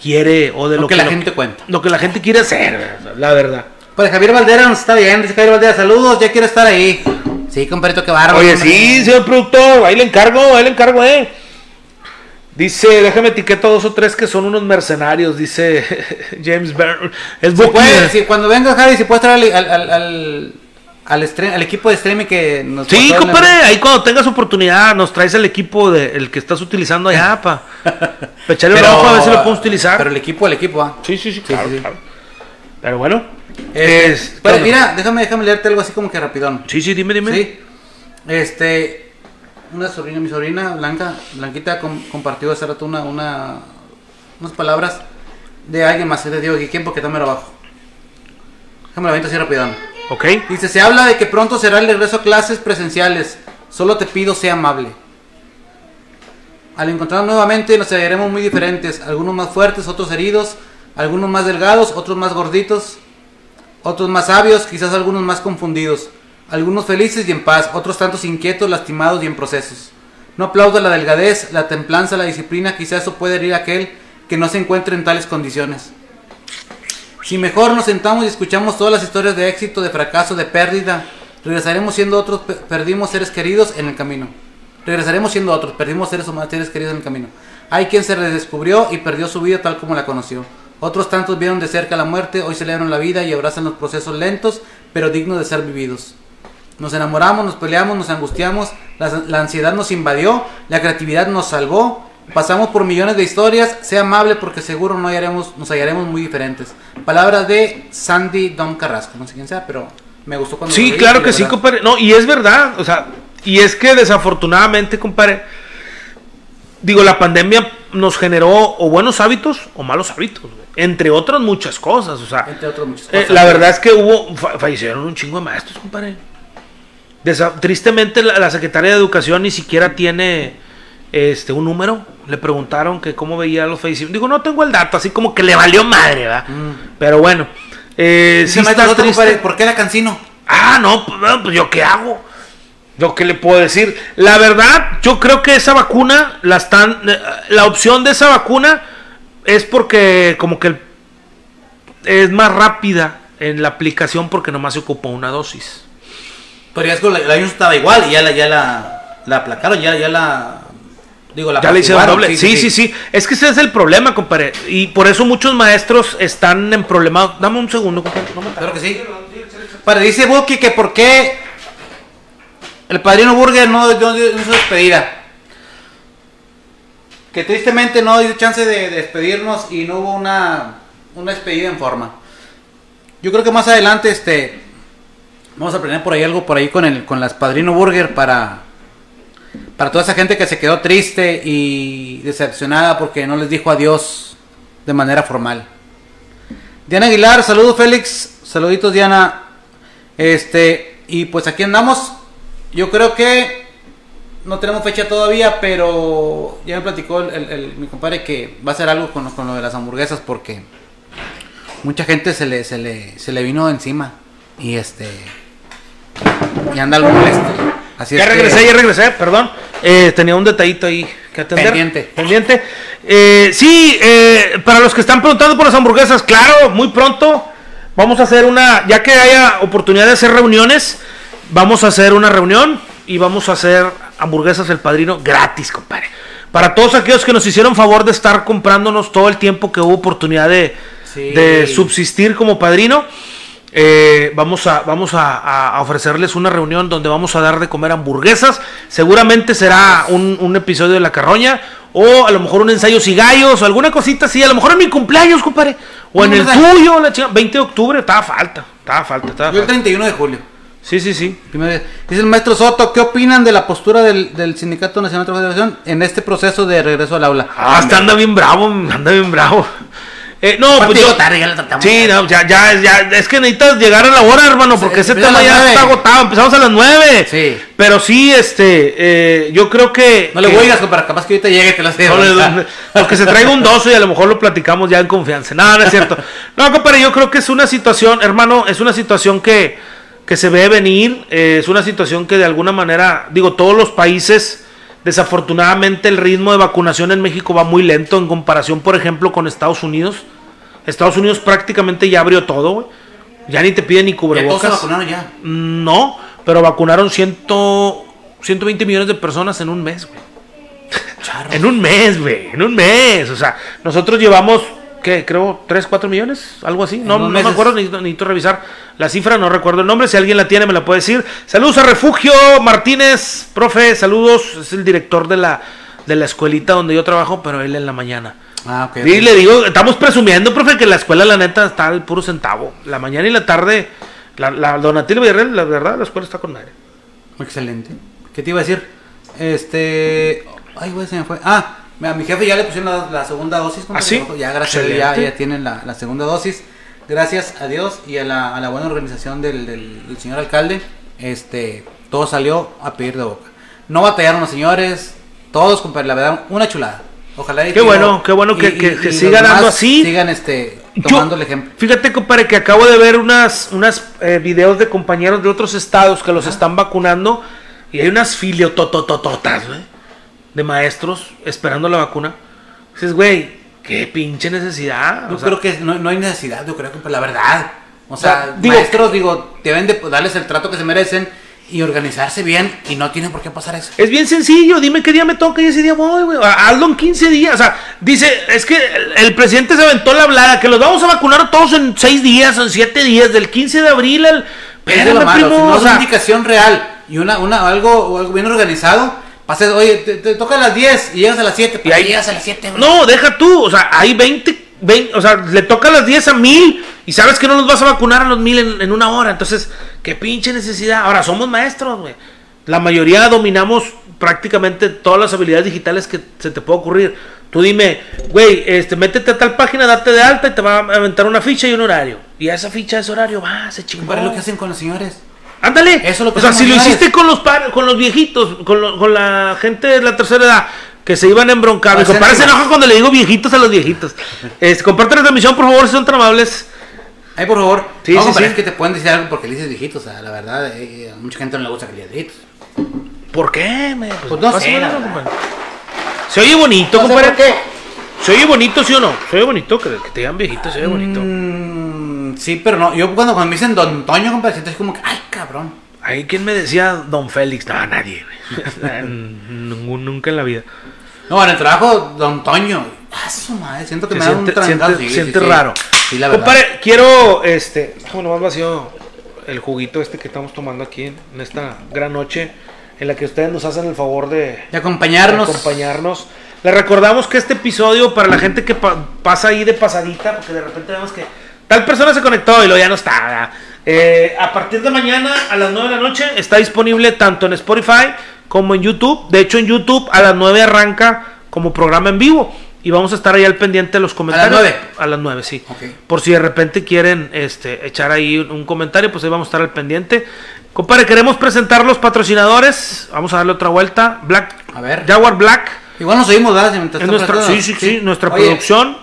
quiere, o de Lo lo, que la gente cuenta. Lo que la gente quiere hacer, la verdad. Pues Javier Valdera nos está viendo, dice Javier Valdera, saludos, ya quiero estar ahí. Sí, compadrito, qué bárbaro. Oye, hombre. sí, señor productor, ahí le encargo, ahí le encargo, eh. Dice, déjame etiqueta dos o tres que son unos mercenarios, dice James Byrne. Es Si puede- si cuando venga Javi, si puedes traer al, al, al, al, equipo de streaming que nos Sí, compadre, ahí cuando tengas oportunidad nos traes el equipo de, el que estás utilizando allá para echarle un ojo a ver si lo podemos utilizar. Pero el equipo, el equipo, ah. sí, sí, sí, Sí, claro, sí, sí. claro. Pero bueno, Este, es- pues, ¿qué onda? mira, déjame, déjame leerte algo así como que rapidón. Sí, sí, dime, dime. Sí. Este, una sobrina, mi sobrina Blanca, Blanquita com- compartió hace rato una, una, unas palabras de alguien más, de Diego Guiquén, porque está mero abajo. Déjame la así rapidón. Ok. Dice, se habla de que pronto será el regreso a clases presenciales. Solo te pido, sea amable. Al encontrarnos nuevamente nos hallaremos muy diferentes. Algunos más fuertes, otros heridos. Algunos más delgados, otros más gorditos. Otros más sabios, quizás algunos más confundidos. Algunos felices y en paz. Otros tantos inquietos, lastimados y en procesos. No aplaudo la delgadez, la templanza, la disciplina. Quizás eso puede herir a aquel que no se encuentre en tales condiciones. Si mejor nos sentamos y escuchamos todas las historias de éxito, de fracaso, de pérdida, regresaremos siendo otros, pe- perdimos seres queridos en el camino. Regresaremos siendo otros, perdimos seres humanos, seres queridos en el camino. Hay quien se redescubrió y perdió su vida tal como la conoció. Otros tantos vieron de cerca la muerte, hoy celebran la vida y abrazan los procesos lentos, pero dignos de ser vividos. Nos enamoramos, nos peleamos, nos angustiamos, la, la ansiedad nos invadió, la creatividad nos salvó, pasamos por millones de historias, sea amable porque seguro no hallaremos, nos hallaremos muy diferentes. Palabras de Sandy Don Carrasco, no sé quién sea, pero me gustó cuando... lo Sí, leí, claro que sí, compadre. No, y es verdad, o sea, y es que desafortunadamente, compadre, digo, la pandemia nos generó o buenos hábitos o malos hábitos, güey. entre otras muchas cosas, o sea, Entre otras muchas eh, cosas. la verdad es que hubo, fa- fallecieron un chingo de maestros, compadre. Desa- tristemente la, la secretaria de Educación ni siquiera tiene este un número. Le preguntaron que cómo veía los fallecimientos. Digo, no tengo el dato, así como que le valió madre, ¿verdad? Mm. Pero bueno, eh, sí está compadre. ¿por qué la cancino? Ah, no, pues, bueno, pues yo qué hago. Yo qué le puedo decir. La verdad, yo creo que esa vacuna la están, eh, la opción de esa vacuna es porque como que es más rápida en la aplicación porque nomás se ocupa una dosis. Pero ya es que la, la estaba igual y ya la, ya la, la aplacaron, ya, ya la... Digo, la Ya le hicieron doble. Sí, sí, sí, Es que ese es el problema, compadre. Y por eso muchos maestros están en problemas. Dame un segundo, compadre. No me Claro que sí. Padre, dice Buki que por qué el padrino Burger no, no, no hizo despedida. Que tristemente no dio chance de, de despedirnos y no hubo una, una despedida en forma. Yo creo que más adelante este vamos a aprender por ahí algo por ahí con el con las Padrino Burger para para toda esa gente que se quedó triste y decepcionada porque no les dijo adiós de manera formal. Diana Aguilar, saludos Félix, saluditos Diana. Este, y pues aquí andamos. Yo creo que no tenemos fecha todavía, pero ya me platicó el, el- el- mi compadre que va a hacer algo con, lo- con lo de las hamburguesas porque mucha gente se le, se le, se le vino encima. Y este. Y anda algo molesto. Así Ya es que- regresé, ya regresé, perdón. Eh, tenía un detallito ahí que atender. Pendiente. Pendiente. Eh, sí, eh, para los que están preguntando por las hamburguesas, claro, muy pronto vamos a hacer una, ya que haya oportunidad de hacer reuniones, vamos a hacer una reunión y vamos a hacer hamburguesas el padrino gratis, compadre. Para todos aquellos que nos hicieron favor de estar comprándonos todo el tiempo que hubo oportunidad de, Sí. de subsistir como padrino. eh, vamos a, vamos a, ofrecerles una reunión donde vamos a dar de comer hamburguesas. Seguramente será un, un episodio de La Carroña. O a lo mejor un ensayo cigallos o alguna cosita así. A lo mejor en mi cumpleaños, compadre. O en el tuyo, la chinga- 20 de octubre. Estaba falta. Estaba falta. Estaba Yo el falta. 31 de julio. Sí, sí, sí. Primer día. Dice el maestro Soto, ¿qué opinan de la postura del, del Sindicato Nacional de Trabajo en este proceso de regreso al aula? Ah, hasta anda bien bravo. Anda bien bravo. Eh, no, pues Partido yo- tarde, ya lo tratamos. Sí, no, ya, ya, ya, es que necesitas llegar a la hora, hermano, porque ese tema a ya está agotado. Empezamos a las nueve. Sí. Pero sí, este, eh, yo creo que. No le que- oigas, para capaz que ahorita llegue y te las no le- porque se traiga un doso y a lo mejor lo platicamos ya en confianza. No, no es cierto. No, compadre, yo creo que es una situación, hermano, es una situación que, que se ve venir. eh, es una situación que de alguna manera, digo, todos los países, desafortunadamente el ritmo de vacunación en México va muy lento en comparación, por ejemplo, con Estados Unidos. Estados Unidos prácticamente ya abrió todo, güey. Ya ni te piden ni Ya todos se cubrebocas. vacunaron ya. No, pero vacunaron ciento, 120 millones de personas en un mes, güey. En un mes, güey. En un mes. O sea, nosotros llevamos, ¿qué? Creo 3, 4 millones, algo así. No, no me acuerdo, necesito, necesito revisar la cifra, no recuerdo el nombre. Si alguien la tiene, me la puede decir. Saludos a Refugio Martínez, profe, saludos. Es el director de la, de la escuelita donde yo trabajo, pero él en la mañana. Ah, ok. Y le digo, estamos presumiendo, profe, que la escuela, la neta, está al puro centavo. La mañana y la tarde, la, la Donatil Villarreal, la verdad, la escuela está con madre. Excelente. ¿Qué te iba a decir? Este. Ay, güey, se me fue. Ah, a mi jefe ya le pusieron la, la segunda dosis. ¿Ah, sí? Ya, gracias ya, ya tienen la, la segunda dosis. Gracias a Dios y a la, a la buena organización del, del- del señor alcalde. Este. Todo salió a pedir de boca. No batallaron los señores. Todos, compadre, la verdad, una chulada. Ojalá y Qué bueno, qué bueno que- que- que los siga dando así. Sigan este, Yo- tomando el ejemplo. Fíjate, compadre, que acabo de ver unas, unas eh, videos de compañeros de otros estados que los están vacunando y hay unas filiotototototas, güey, de maestros esperando la vacuna. Dices, güey, qué pinche necesidad. Yo O sea, creo que no, no hay necesidad, yo creo que la verdad. O sea, digo- maestros, digo, deben de darles el trato que se merecen y organizarse bien y no tienen por qué pasar eso. Es bien sencillo, dime qué día me toca y ese día voy, güey. Hazlo en 15 días. O sea, dice, es que el, el presidente se aventó la hablada que los vamos a vacunar a todos en 6 días, en 7 días, del 15 de abril al. Es primo, si no o es sea, una indicación real y una, una, algo, algo bien organizado, pases, oye, te, te toca a las 10 y llegas a las 7, Y ahí- llegas a las 7, güey. No, deja tú, o sea, hay 20, 20, o sea, le toca a las 10 a 1000 y sabes que no los vas a vacunar a los 1000 en, en una hora, entonces, qué pinche necesidad. Ahora, somos maestros, güey. La mayoría dominamos prácticamente todas las habilidades digitales que se te puede ocurrir. Tú dime, güey, este, métete a tal página, date de alta y te va a aventar una ficha y un horario. Y a esa ficha, ese horario, va, se chingó. Compadre, lo que hacen con los señores. Ándale. Eso es lo que o sea, si lo hiciste con los par- con los viejitos, con, lo- con la gente de la tercera edad, que se iban a embroncar. Mi compadre se enoja cuando le digo viejitos a los viejitos. Este, comparte la transmisión, por favor, si son tan amables. Ay, por favor. Sí, no, sí, sí. es que te pueden decir algo porque le dices viejitos. O sea, la verdad, eh, a mucha gente no le gusta que le digas viejitos. ¿Por qué? me? Pues no sé, verdad. compadre. Se oye bonito, No compadre. Se oye bonito, ¿sí o no? Se oye bonito, que, que te digan viejito, se oye bonito. Mm, sí, pero no. Yo cuando, cuando me dicen Don Toño, compadre, siento así como que, ay, cabrón. Ahí, ¿quién me decía Don Félix? No, nadie, güey. Ningún- Nunca en la vida. No, en el trabajo, Don Toño. Ah, su madre, siento que Se me da un trancazo. siente- sí, siente sí, sí. raro. Sí, la verdad. Compadre, quiero, este, déjame nomás vacío el juguito este que estamos tomando aquí en, en esta gran noche. en la que ustedes nos hacen el favor de, De de acompañarnos. acompañarnos. Les recordamos que este episodio, para la gente que pa- pasa ahí de pasadita, porque de repente vemos que tal persona se conectó y luego ya no está. Eh, a partir de mañana a las 9 de la noche está disponible tanto en Spotify como en YouTube. De hecho, en YouTube a las 9 arranca como programa en vivo. Y vamos a estar ahí al pendiente de los comentarios. 9? A las 9, sí. Por si de repente quieren este, echar ahí un, comentario, pues ahí vamos a estar al pendiente. Compadre, queremos presentar los patrocinadores. Vamos a darle otra vuelta. Black, A ver. Jaguar Black. Igual nos oímos, ¿verdad? Está nuestra, presentando. sí, sí, sí, nuestra Oye, producción.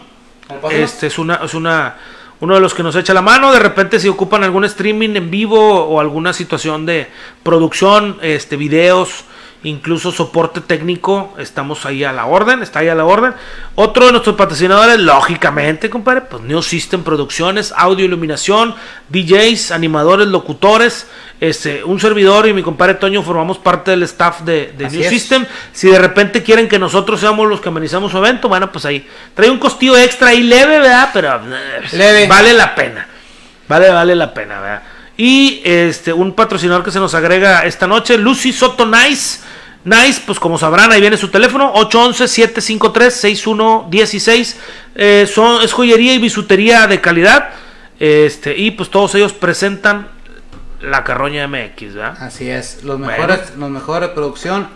Este es una, es una, uno de los que nos echa la mano. De repente, si ocupan algún streaming en vivo o alguna situación de producción, este, videos, incluso soporte técnico, estamos ahí a la orden, está ahí a la orden. Otro de nuestros patrocinadores, lógicamente, compadre, pues New System Producciones, audio, iluminación, DJs, animadores, locutores. Este, un servidor y mi compadre Toño formamos parte del staff de, New es. System. Si de repente quieren que nosotros seamos los que amenizamos su evento, bueno, pues ahí trae un costillo extra ahí leve, ¿verdad? Pero eh, Leve. vale la pena. Vale, vale la pena, ¿verdad? Y este, un patrocinador que se nos agrega esta noche, Lucy Soto Nice. Nice, pues como sabrán, ahí viene su teléfono, 811-753-6116. Eh, son, es joyería y bisutería de calidad. Este, y pues todos ellos presentan la carroña MX, ¿verdad? Así es, los Bueno. mejores, los mejores producción,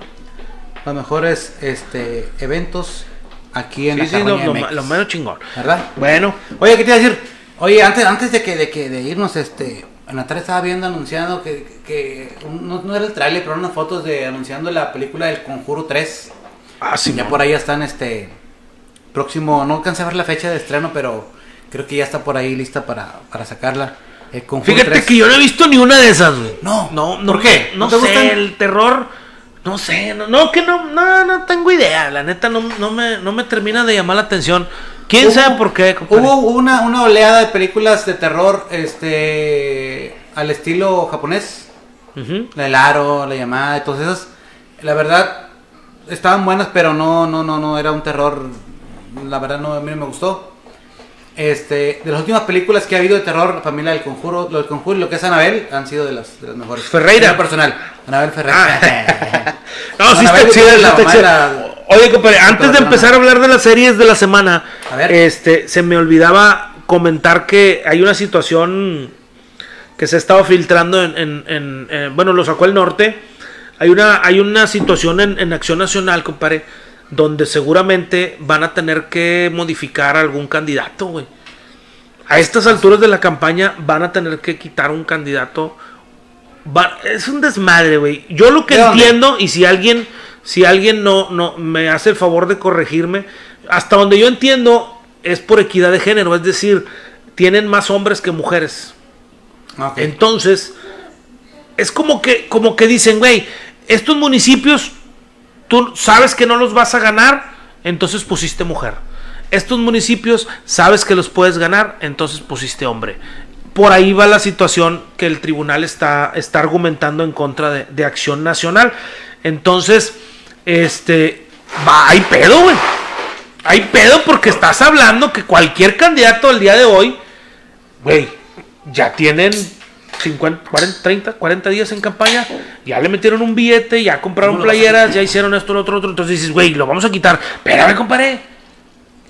los mejores este eventos aquí en Sí, la sí, Carroña lo, MX, lo menos chingón. ¿verdad? Bueno, Oye, ¿qué te iba a decir? Oye, antes, antes de que, de que de irnos, este, en la tarde estaba viendo anunciando que, que no, no era el tráiler, pero unas fotos de anunciando la película del Conjuro 3. ah, sí, ya por ahí están, este, próximo, no alcancé a ver la fecha de estreno, pero creo que ya está por ahí lista para, para sacarla. El Conjuro Fíjate 3. que yo no he visto ni una de esas, güey. No. no, no. ¿Por qué? No, ¿No te sé, gustan? el terror. No sé, no, no, que no, no, no tengo idea. La neta no, no, me, no me termina de llamar la atención. ¿Quién Hubo- sabe por qué? compadre? Hubo una, una oleada de películas de terror, este, al estilo japonés. Ujú. La del aro, la llamada, todas esas. La verdad, estaban buenas, pero no, no, no, no, era un terror. La verdad, no, a mí no me gustó. Este, de las últimas películas que ha habido de terror, la familia del conjuro, lo del conjuro y lo que es Anabel, han sido de las, de las mejores. Ferreira. Personal. Anabel Ferreira. No, sí está Anabel la está la- Oye, compadre, antes de empezar a hablar de las series de la semana, A ver. este, se me olvidaba comentar que hay una situación que se ha estado filtrando en, en- en- en- bueno, lo sacó el norte. Hay una, hay una situación en, Acción Nacional, compadre, donde seguramente van a tener que modificar algún candidato, güey. A estas alturas de la campaña van a tener que quitar un candidato. Va- es un desmadre, güey. Yo lo que entiendo, y si alguien, si alguien no, no me hace el favor de corregirme, hasta donde yo entiendo es por equidad de género, es decir, tienen más hombres que mujeres. Entonces, es como que, como que dicen, güey, estos municipios, tú sabes que no los vas a ganar, entonces pusiste mujer. Estos municipios sabes que los puedes ganar, entonces pusiste hombre. Por ahí va la situación que el tribunal está, está argumentando en contra de, de Acción Nacional. Entonces, este, va, hay pedo, güey. Hay pedo porque estás hablando que cualquier candidato al día de hoy, güey, ya tienen 50, 40, 30, 40 días en campaña, ya le metieron un billete, ya compraron ¿Cómo lo vas a playeras, ya hicieron esto, lo otro, lo otro. Entonces dices, güey, lo vamos a quitar. Espérame, compadre.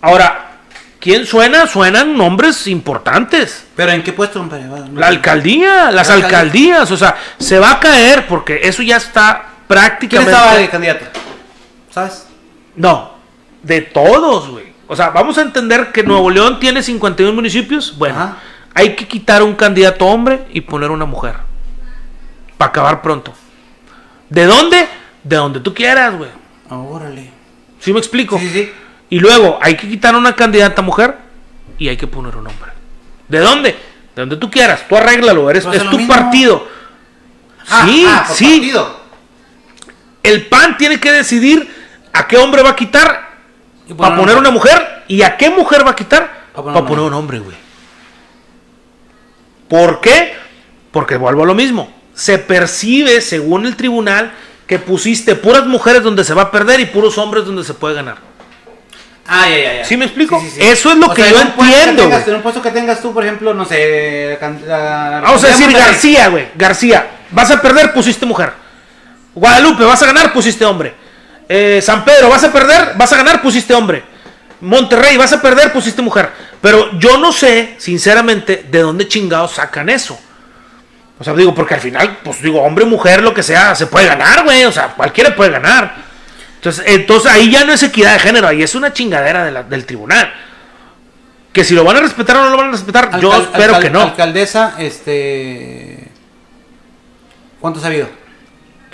Ahora, ¿quién suena? Suenan nombres importantes. Pero ¿en qué puesto, compadre? No- La alcaldía, las La alcaldía. alcaldías, o sea, se va a caer porque eso ya está ¿Quién prácticamente. estaba de candidato? ¿Sabes? No, de todos, güey. O sea, vamos a entender que Nuevo León tiene 51 municipios. Bueno, Ajá. hay que quitar un candidato hombre y poner una mujer. Para acabar pronto. ¿De dónde? De donde tú quieras, güey. Ah, órale. ¿Sí me explico? Sí, sí. Y luego hay que quitar una candidata mujer y hay que poner un hombre. ¿De dónde? De donde tú quieras. Tú arréglalo. Eres, Pues es tu mismo. partido. Ah, sí, ah, por sí. partido. El PAN tiene que decidir a qué hombre va a quitar para poner poner una mujer y a qué mujer va a quitar Pa' para poner poner, un hombre, güey. ¿Por qué? Porque vuelvo a lo mismo. Se percibe, según el tribunal, que pusiste puras mujeres donde se va a perder y puros hombres donde se puede ganar. Ah, ya, ya, ya. ¿Sí me explico? Eso es lo que yo que entiendo, tengas- güey. En un puesto que tengas tú, por ejemplo, no sé. can- la- Vamos a decir Monterrey. García, güey. García. Vas a perder, pusiste mujer. Guadalupe, vas a ganar, pusiste hombre. Eh, San Pedro, vas a perder, vas a ganar, pusiste hombre. Monterrey, vas a perder, pusiste mujer. Pero yo no sé, sinceramente, de dónde chingados sacan eso. O sea, digo, porque al final, pues digo, hombre, mujer, lo que sea, se puede ganar, güey. O sea, cualquiera puede ganar. Entonces, entonces ahí ya no es equidad de género, ahí es una chingadera de la- del tribunal. Que si lo van a respetar o no lo van a respetar, yo espero que no. Alcaldesa, este. ¿Cuántos ha habido?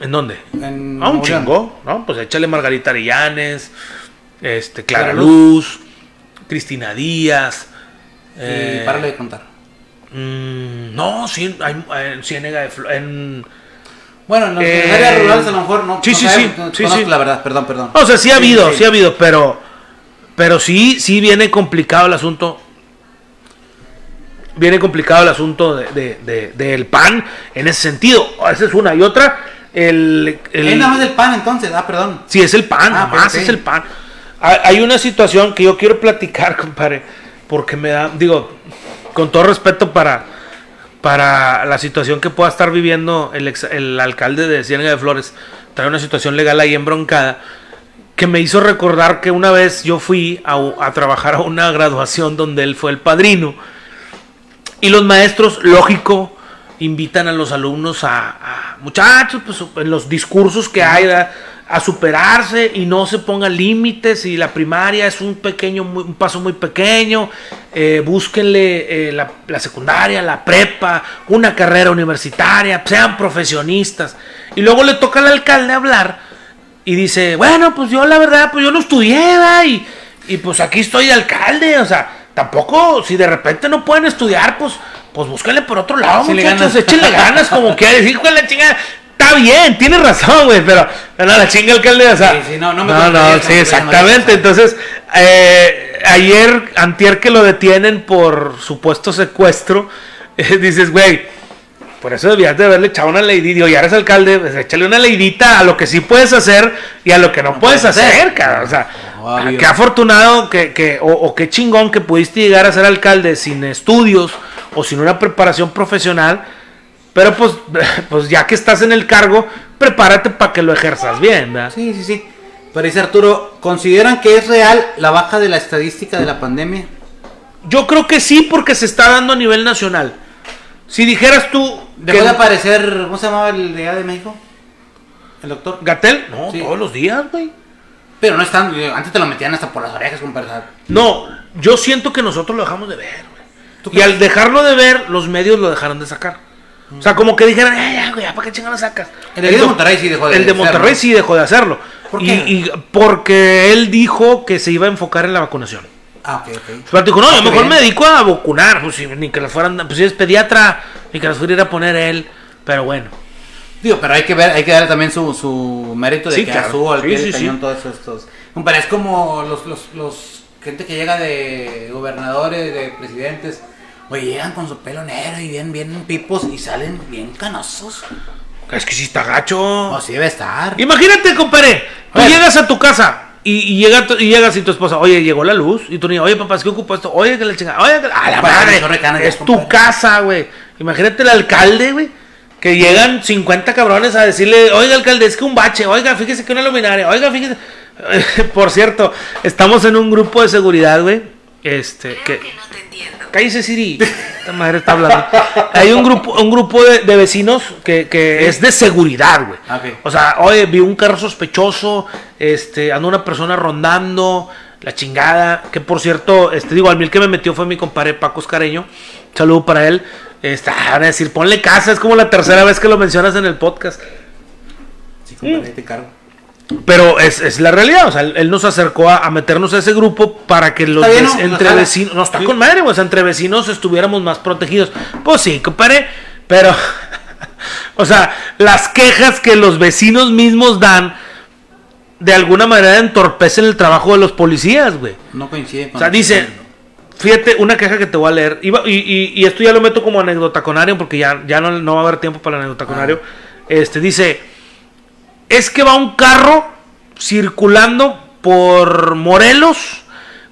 ¿En dónde? En Ah, un chingo, ¿no? Pues échale Margarita Arellanes, este, Clara Clara Luz, Cristina Díaz. Y eh, párale de contar. mm, no, sí, hay, en Ciénega de en Bueno, en las Eh, áreas rurales a lo mejor no. sí, no sí, sabemos, sí, no sí, conozco sí. la verdad, perdón, perdón. O sea, sí ha habido, sí. sí ha habido, pero pero sí, sí viene complicado el asunto. Viene complicado el asunto de, de- de- del PAN en ese sentido. Esa es una. Y otra, el, el- Es nada más del pan entonces, ah, perdón. Sí, es el pan, Ah, nada más es el pan. Hay una situación que yo quiero platicar, compadre, porque me da, digo, con todo respeto para, para la situación que pueda estar viviendo el, ex- el alcalde de Ciénaga de Flores, trae una situación legal ahí embroncada, que me hizo recordar que una vez yo fui a trabajar a una graduación donde él fue el padrino, y los maestros, lógico, invitan a los alumnos a, muchachos, pues en los discursos que hay, a superarse y no se pongan límites y la primaria es un pequeño, un paso muy pequeño, eh, búsquenle eh, la, secundaria, la prepa, una carrera universitaria, sean profesionistas. Y luego le toca al alcalde hablar y dice, bueno, pues yo la verdad, pues yo no estudié. Y, y pues aquí estoy de alcalde, o sea, tampoco, si de repente no pueden estudiar, pues, pues búsquenle por otro lado, Échenle muchachos, échenle ganas, como quieras, hijo de la chingada. Está bien, tiene razón, güey, pero pero la chinga alcalde, o sea. Sí, sí, no, no me no, sí, no me exactamente. Entonces, eh, ayer, antier que lo detienen por supuesto secuestro, eh, dices, güey, por eso debías de haberle echado una leidita. Digo, ya eres alcalde, pues échale una leidita a lo que sí puedes hacer y a lo que no, puedes puedes hacer, hacer. cabrón. O sea, Obvio. qué afortunado que, que- o, o qué chingón que pudiste llegar a ser alcalde sin estudios o sin una preparación profesional. Pero pues, pues ya que estás en el cargo, prepárate para que lo ejerzas bien, ¿verdad? Sí, sí, sí. Pero dice Arturo, ¿consideran que es real la baja de la estadística de la pandemia? Yo creo que sí, porque se está dando a nivel nacional. Si dijeras tú. Dejó que- de aparecer, ¿cómo se llamaba el allá de México? El doctor. ¿Gatel? No, Sí. todos los días, güey. Pero no están, antes te lo metían hasta por las orejas, compadre. No, yo siento que nosotros lo dejamos de ver, ¿Tú güey. Y al dejarlo de ver, los medios lo dejaron de sacar. O sea, como que dijeran, ay, ya, güey, ¿ya ¿para qué chingados lo sacas? El de Monterrey sí dejó de El de hacerlo. Monterrey sí dejó de hacerlo. ¿Por qué? Y, porque él dijo que se iba a enfocar en la vacunación. Ah, ok, ok. Pero dijo, no, yo qué mejor bien. me dedico a vacunar. Pues si, ni que las fueran, pues si es pediatra, ni que las fuera a a poner él. Pero bueno. Digo, pero hay que ver, hay que darle también su, su mérito de Sí, que claro. al Sí, pie sí, del cañón todos estos. Compadre, es como los, los, los gente que llega de gobernadores, de presidentes. Oye, llegan con su pelo negro y bien, bien pipos y salen bien canosos. Es que sí está gacho. O sí debe estar. Imagínate, compadre, tú llegas a tu casa y, y llega tu- y llegas y tu esposa, oye, llegó la luz, y tú niño, oye, papá, es que ocupo esto, oye, que la chingada, oye, que la, a la madre, es tu casa, güey. Imagínate el alcalde, güey, que llegan 50 cabrones a decirle, oiga, alcalde, es que un bache, oiga, fíjese que una luminaria, oiga, fíjese. Por cierto, estamos en un grupo de seguridad, güey, este, Creo que... que no te entiendo. Cállese, Siri. Esta madre está hablando. Hay un grupo, un grupo de, de vecinos que, que es de seguridad, güey. Ok. O sea, oye, vi un carro sospechoso, este, anda una persona rondando, la chingada. Que por cierto, este, digo, al mil que me metió fue mi compadre Paco Escareño. Saludo para él. Este, ah, van a decir, ponle casa, es como la tercera vez que lo mencionas en el podcast. Sí, compadre, te cargo. Pero es, es la realidad, o sea, él, nos acercó a, a meternos a ese grupo para que los Está bien, entre vecinos, no está Sí. con madre, o sea, entre vecinos estuviéramos más protegidos. Pues sí, compadre, pero, o sea, las quejas que los vecinos mismos dan, de alguna manera entorpecen el trabajo de los policías, güey. No coincide con O sea, dice, fíjate, una queja que te voy a leer, Iba- y, y- y esto ya lo meto como anécdota conario, porque ya, ya no, no va a haber tiempo para el anécdota conario. Este, dice, es que va un carro circulando por Morelos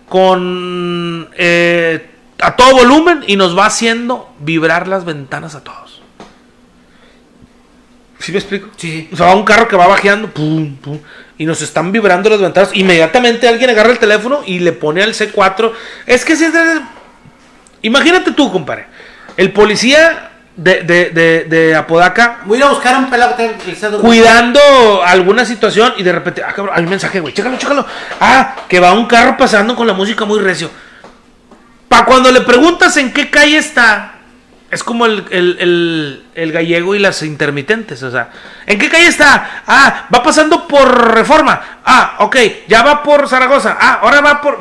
con eh, a todo volumen y nos va haciendo vibrar las ventanas a todos. ¿Sí me explico? Sí. O sea, va un carro que va bajeando, pum, pum, y nos están vibrando las ventanas. Inmediatamente alguien agarra el teléfono y le pone al C4. Es que si es de- Imagínate tú, compadre. El policía de, de, de, de Apodaca Voy a ir a buscar un pelado cuidando alguna situación y de repente, ah, cabrón, hay un mensaje, güey, chécalo, chécalo. Ah, que va un carro pasando con la música muy recio. Pa' cuando le preguntas en qué calle está, es como el, el- el- el gallego y las intermitentes, o sea, ¿en qué calle está? Ah, va pasando por Reforma. Ah, ok, ya va por Zaragoza. Ah, ahora va por...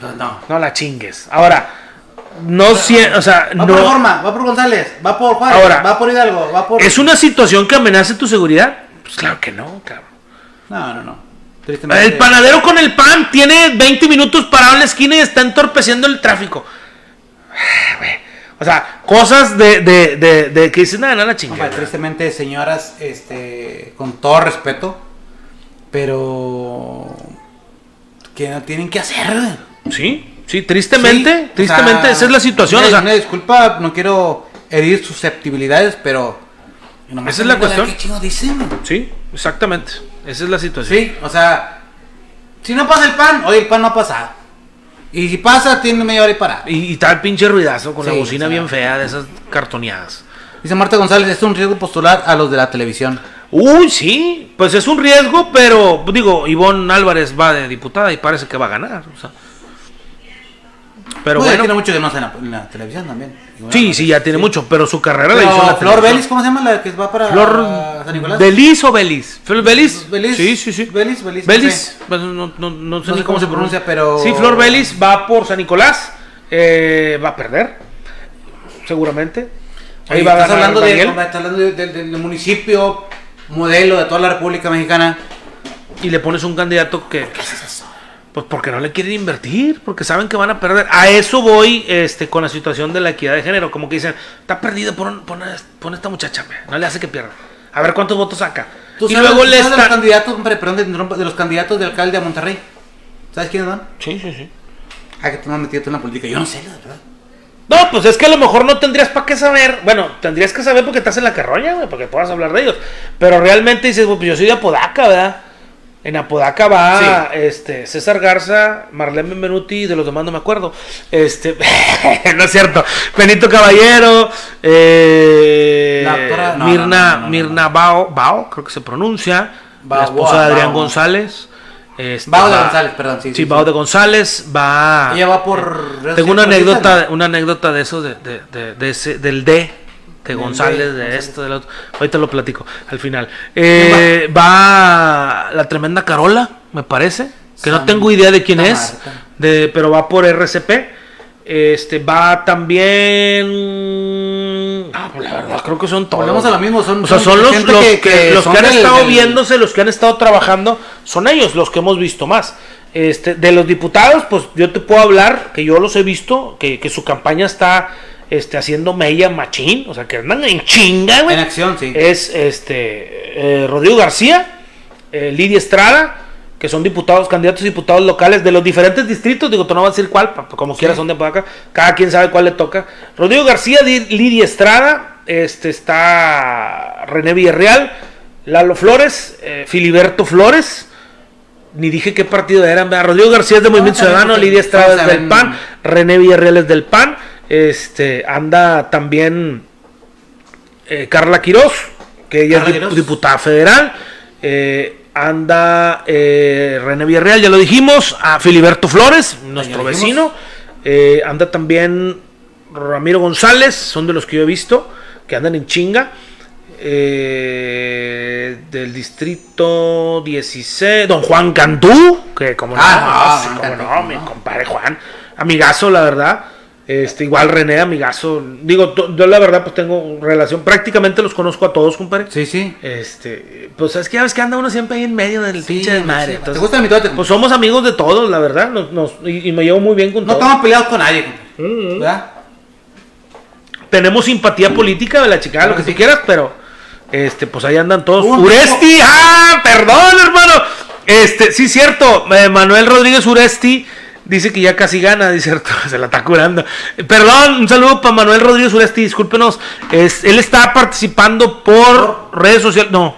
No, no. No la chingues. Ahora, no sie- o sea, Va no... por Forma, va por González, va por Juárez, Ahora, va por Hidalgo, va por... ¿Es una situación que amenace tu seguridad? Pues claro que no, cabrón. No, no, no. Tristemente. El panadero con el pan tiene 20 minutos parado en la esquina y está entorpeciendo el tráfico. Ah, güey. O sea, cosas de, de, de, de que dicen, nada, nada, la chingada. tristemente, señoras, este, con todo respeto, pero que no tienen que hacer. Sí, sí, tristemente, Sí, o tristemente, sea, esa es la situación. Una, o sea, una disculpa, no quiero herir susceptibilidades, pero Esa es la cuestión. ¿Qué chingo dicen? sí, exactamente. Esa es la situación. Sí, o sea, si no pasa el pan, hoy el pan no ha pasado. Y si pasa, tiene media hora y para. Y, y tal pinche ruidazo con la bocina bien fea de esas cartoneadas. Dice Marta González, es un riesgo postular a los de la televisión. Uy, sí, pues es un riesgo, pero digo, Ivonne Álvarez va de diputada y parece que va a ganar. o sea. Pero Bueno, bueno, tiene mucho que no está en la, en la televisión también. Bueno, sí, sí, ya tiene sí. mucho, pero su carrera la Pero hizo en la Flor televisión. Belis, ¿cómo se llama la que va para Flor San Nicolás? Belis o Belis. Flor Belis. Belis. Sí, sí, sí. Belis, Belis, Belis. no Pues No, no, no sé sé cómo se pronuncia, pero- Sí, Flor Belis va por San Nicolás. eh, va a perder. Seguramente. Ahí va a estás ganar hablando, de, estás hablando de- de- del municipio modelo de toda la República Mexicana. Y le pones un candidato que. Pues porque no le quieren invertir, porque saben que van a perder. A eso voy este, con la situación de la equidad de género. Como que dicen, está perdido, pon, pon, esta muchacha, no le hace que pierda. A ver cuántos votos saca. ¿Tú Y sabes, luego le sabes de los candidatos, hombre, perdón, de, de los candidatos de alcalde a Monterrey? ¿Sabes quiénes van? Sí, sí, sí. Ah, que tú no has metido tú en la política. Yo no sé, la verdad. No, pues es que a lo mejor no tendrías para qué saber. Bueno, tendrías que saber porque estás en la carroña, güey, porque puedas hablar de ellos. Pero realmente dices, pues yo soy de Apodaca, ¿verdad? En Apodaca va este César Garza, Marlene Benvenuti, de los demás no me acuerdo. Este, no es cierto. Benito Caballero, eh, La doctora- no, Mirna, no, no, Mirna Bao, Bao, creo que se pronuncia. Bao, la esposa de Adrián Bao. González. Este, Bao de González, perdón, sí, Sí, sí, Bao sí. de González va. Ella va por redes Tengo una anécdota, una anécdota de eso, de, de, de- de ese- del D, de González, de esto, del otro. Ahorita lo platico al final. Eh, va la tremenda Carola, me parece, que no tengo idea de quién es, de, pero va por RCP. Este va también. Ah, pues la verdad, creo que son todos. Volvemos a lo mismo, son- o sea, son los, que- que, que los son que han del- estado del- viéndose, los que han estado trabajando, son ellos los que hemos visto más. Este, de los diputados, pues yo te puedo hablar, que yo los he visto, que, que su campaña está este, haciendo mella machín, o sea, que andan en chinga, güey. En acción, sí. Es este eh, Rodrigo García, eh, Lidia Estrada, que son diputados, candidatos a diputados locales de los diferentes distritos, digo, tú no vas a decir cuál, como quieras son de acá, cada quien sabe cuál le toca. Rodrigo García, Di- Lidia Estrada, este está René Villarreal, Lalo Flores, eh, Filiberto Flores, ni dije qué partido eran, ¿verdad? Rodrigo García es de Movimiento Ciudadano, Lidia Estrada es del PAN, René Villarreal es del PAN, este anda también eh, Carla Quiroz, que ella Carla es diputada federal. eh, anda eh, René Villarreal, ya lo dijimos. A Filiberto Flores, nuestro vecino. eh, anda también Ramiro González, son de los que yo he visto, que andan en chinga. eh, del distrito 16, don Juan Cantú, que como no, Ah, sí, no, como no, mi compadre Juan, amigazo, la verdad. Este, igual René, amigazo. Digo, yo la verdad, pues tengo relación. Prácticamente los conozco a todos, compadre. Sí, sí. Este, pues es que ya ves que anda uno siempre ahí en medio del Sí, pinche desmadre. sí. ¿Te gusta mi tote? Pues somos amigos de todos, la verdad. Nos, nos- y, y me llevo muy bien con no todos. estamos peleados con nadie, compadre. Mm. ¿verdad? Tenemos simpatía política de la chica, lo que que tú sí. quieras, pero este, pues ahí andan todos. Uresti, ah, perdón, hermano. Este, sí, cierto. eh, Manuel Rodríguez Uresti Dice que ya casi gana, dice Arturo, se la está curando. Perdón, un saludo para Manuel Rodríguez Uresti, discúlpenos. Es, él está participando por redes sociales. No,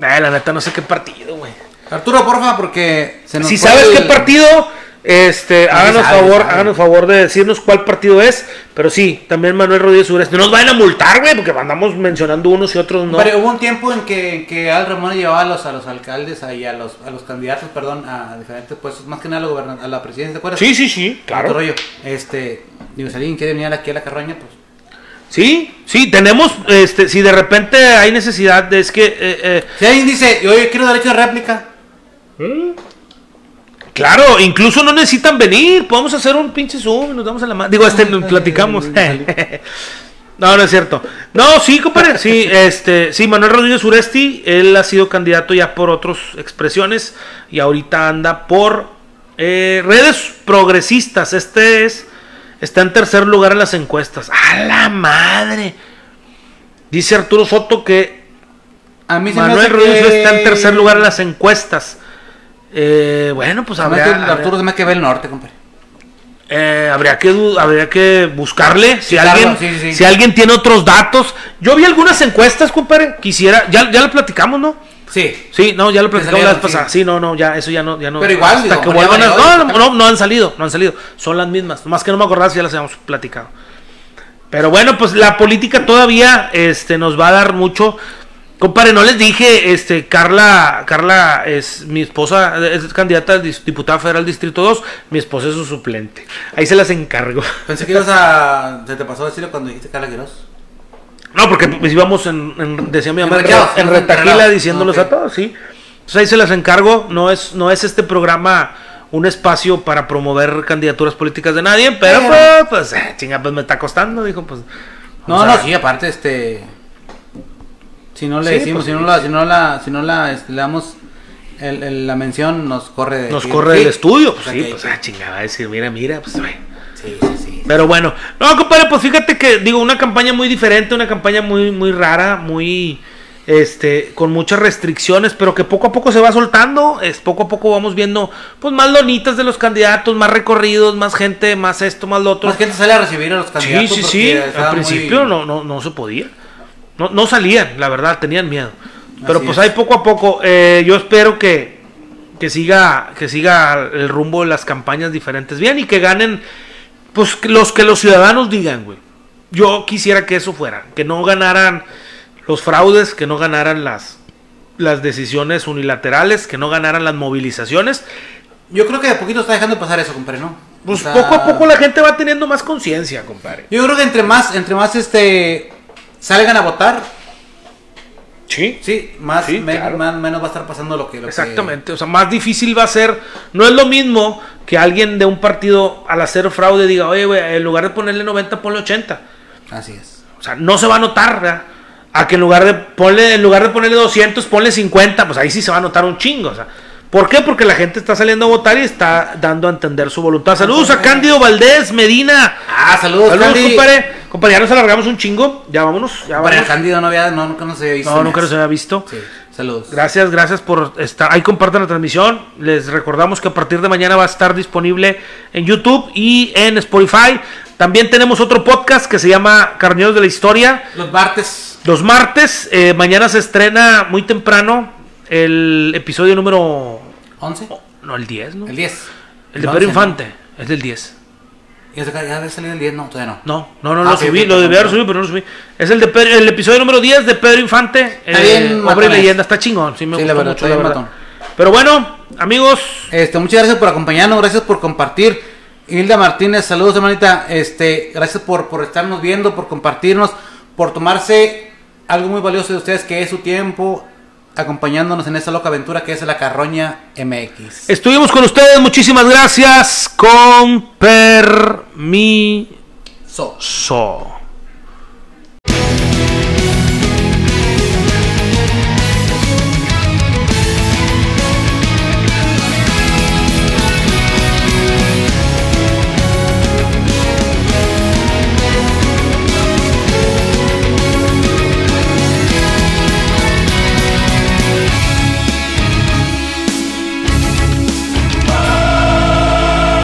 eh, la neta no sé qué partido, güey. Arturo, porfa, porque se nos Si sabes qué partido, este, háganos favor, háganos favor de decirnos cuál partido es. Pero sí, también Manuel Rodríguez Uresti. No nos vayan a multar, güey, porque andamos mencionando unos y otros no. Pero hubo un tiempo en que, que Al Ramón llevaba a los, a los alcaldes y a los, a los candidatos, perdón, a diferentes puestos, más que nada a la, a la presidencia, ¿te acuerdas? Sí, sí, sí, claro. Rollo. Este, digo, si alguien quiere venir aquí a la carroña, pues Sí, sí, tenemos, este, si de repente hay necesidad, de, es que... Eh, eh, si alguien dice, yo quiero derecho de réplica. ¿Mm? Claro, incluso no necesitan venir, podemos hacer un pinche Zoom, nos damos a la mano. Digo, este, platicamos. no, no es cierto. No, sí, compadre, sí, este, sí, Manuel Rodríguez Uresti, él ha sido candidato ya por otras expresiones y ahorita anda por eh, redes progresistas. Este es Está en tercer lugar en las encuestas. ¡A la madre! Dice Arturo Soto que a mí Manuel Rodríguez está en tercer lugar en las encuestas. Eh, bueno, pues habría, Arturo se me que ve el norte, compadre. Eh, habría que habría que buscarle si alguien si alguien tiene otros datos. Yo vi algunas encuestas, compadre. Quisiera, ya, ya lo platicamos, ¿no? Sí. Sí, no, ya lo platicamos la vez pasada. Sí, no, no, ya, eso ya no, ya no. Pero igual, hasta que vuelvan a... no, no, no, han salido, no han salido. Son las mismas. Más que no me acordaba si ya las habíamos platicado. Pero bueno, pues la política todavía este, nos va a dar mucho. Compadre, no les dije, este, Carla, Carla es mi esposa, es candidata a diputada federal Distrito 2, mi esposa es su suplente. Ahí se las encargo. Pensé que ibas a, se te pasó a decirlo cuando dijiste Carla Quiroz. No, porque pues íbamos en, decía mi mamá, en, retaquila diciéndolos a todos, sí. Entonces ahí se las encargo, no es, no es este programa un espacio para promover candidaturas políticas de nadie, pero, pues, pues eh, chinga, pues me está costando, dijo, pues. No, no, sí, aparte, este. Si no le decimos, pues, si no la, si no la, si no la, este, le damos el, la mención, nos corre de, Nos corre del estudio, pues, sí, pues, ah, chingada, va a decir, mira, mira, pues, güey. Sí, sí, sí. Pero bueno, no, compadre, pues fíjate que, digo, una campaña muy diferente, una campaña muy, muy rara, muy, este, con muchas restricciones, pero que poco a poco se va soltando, es poco a poco vamos viendo, pues, más lonitas de los candidatos, más recorridos, más gente, más esto, más lo otro. Más gente sale a recibir a los candidatos. Sí, sí, sí, al principio no, no, no se podía, no, no salían, la verdad, tenían miedo. Pero pues ahí poco a poco, eh, yo espero que, que siga, que siga el rumbo de las campañas diferentes bien y que ganen pues los que los ciudadanos digan, güey. Yo quisiera que eso fuera, que no ganaran los fraudes, que no ganaran las, las decisiones unilaterales, que no ganaran las movilizaciones. Yo creo que de poquito está dejando pasar eso, compadre, ¿no? Pues poco a poco la gente va teniendo más conciencia, compadre. Yo creo que entre más, entre más este salgan a votar, Sí. Sí, más, menos va a estar pasando lo que... Exactamente, o sea, más difícil va a ser, no es lo mismo que alguien de un partido al hacer fraude diga, oye, güey, en lugar de ponerle 90, ponle 80. Así es. O sea, no se va a notar, ¿verdad? A que en lugar de, ponle, en lugar de ponerle 200, ponle 50, pues ahí sí se va a notar un chingo, o sea... ¿Por qué? Porque la gente está saliendo a votar y está dando a entender su voluntad. Saludos a Cándido Valdés, Medina. Ah, saludos, saludos, compadre. Compadre, ya nos alargamos un chingo. Ya vámonos. Ya vámonos. Cándido no había, no, nunca nos había visto. No, nunca nos había visto. Sí, saludos. Gracias, gracias por estar. Ahí compartan la transmisión. Les recordamos que a partir de mañana va a estar disponible en YouTube y en Spotify. También tenemos otro podcast que se llama Carneros de la Historia. Los martes. Los martes. Eh, mañana se estrena muy temprano el episodio número... 11. no, el 10, ¿no? El 10. El de Pedro Infante, es del 10. ¿Y ya debe salir el 10? No, todavía no. No, no, no ah, lo subí, lo debía haber subido, pero no lo subí. Es el, de el episodio número 10 de Pedro Infante, eh, Obra y Leyenda, está chingón, sí me sí, gustó mucho, la verdad. Pero bueno, amigos. Este, muchas gracias por acompañarnos, gracias por compartir. Hilda Martínez, saludos hermanita. Este, gracias por, por estarnos viendo, por compartirnos, por tomarse algo muy valioso de ustedes que es su tiempo acompañándonos en esta loca aventura que es la Carroña MX. Estuvimos con ustedes, muchísimas gracias. Con permiso.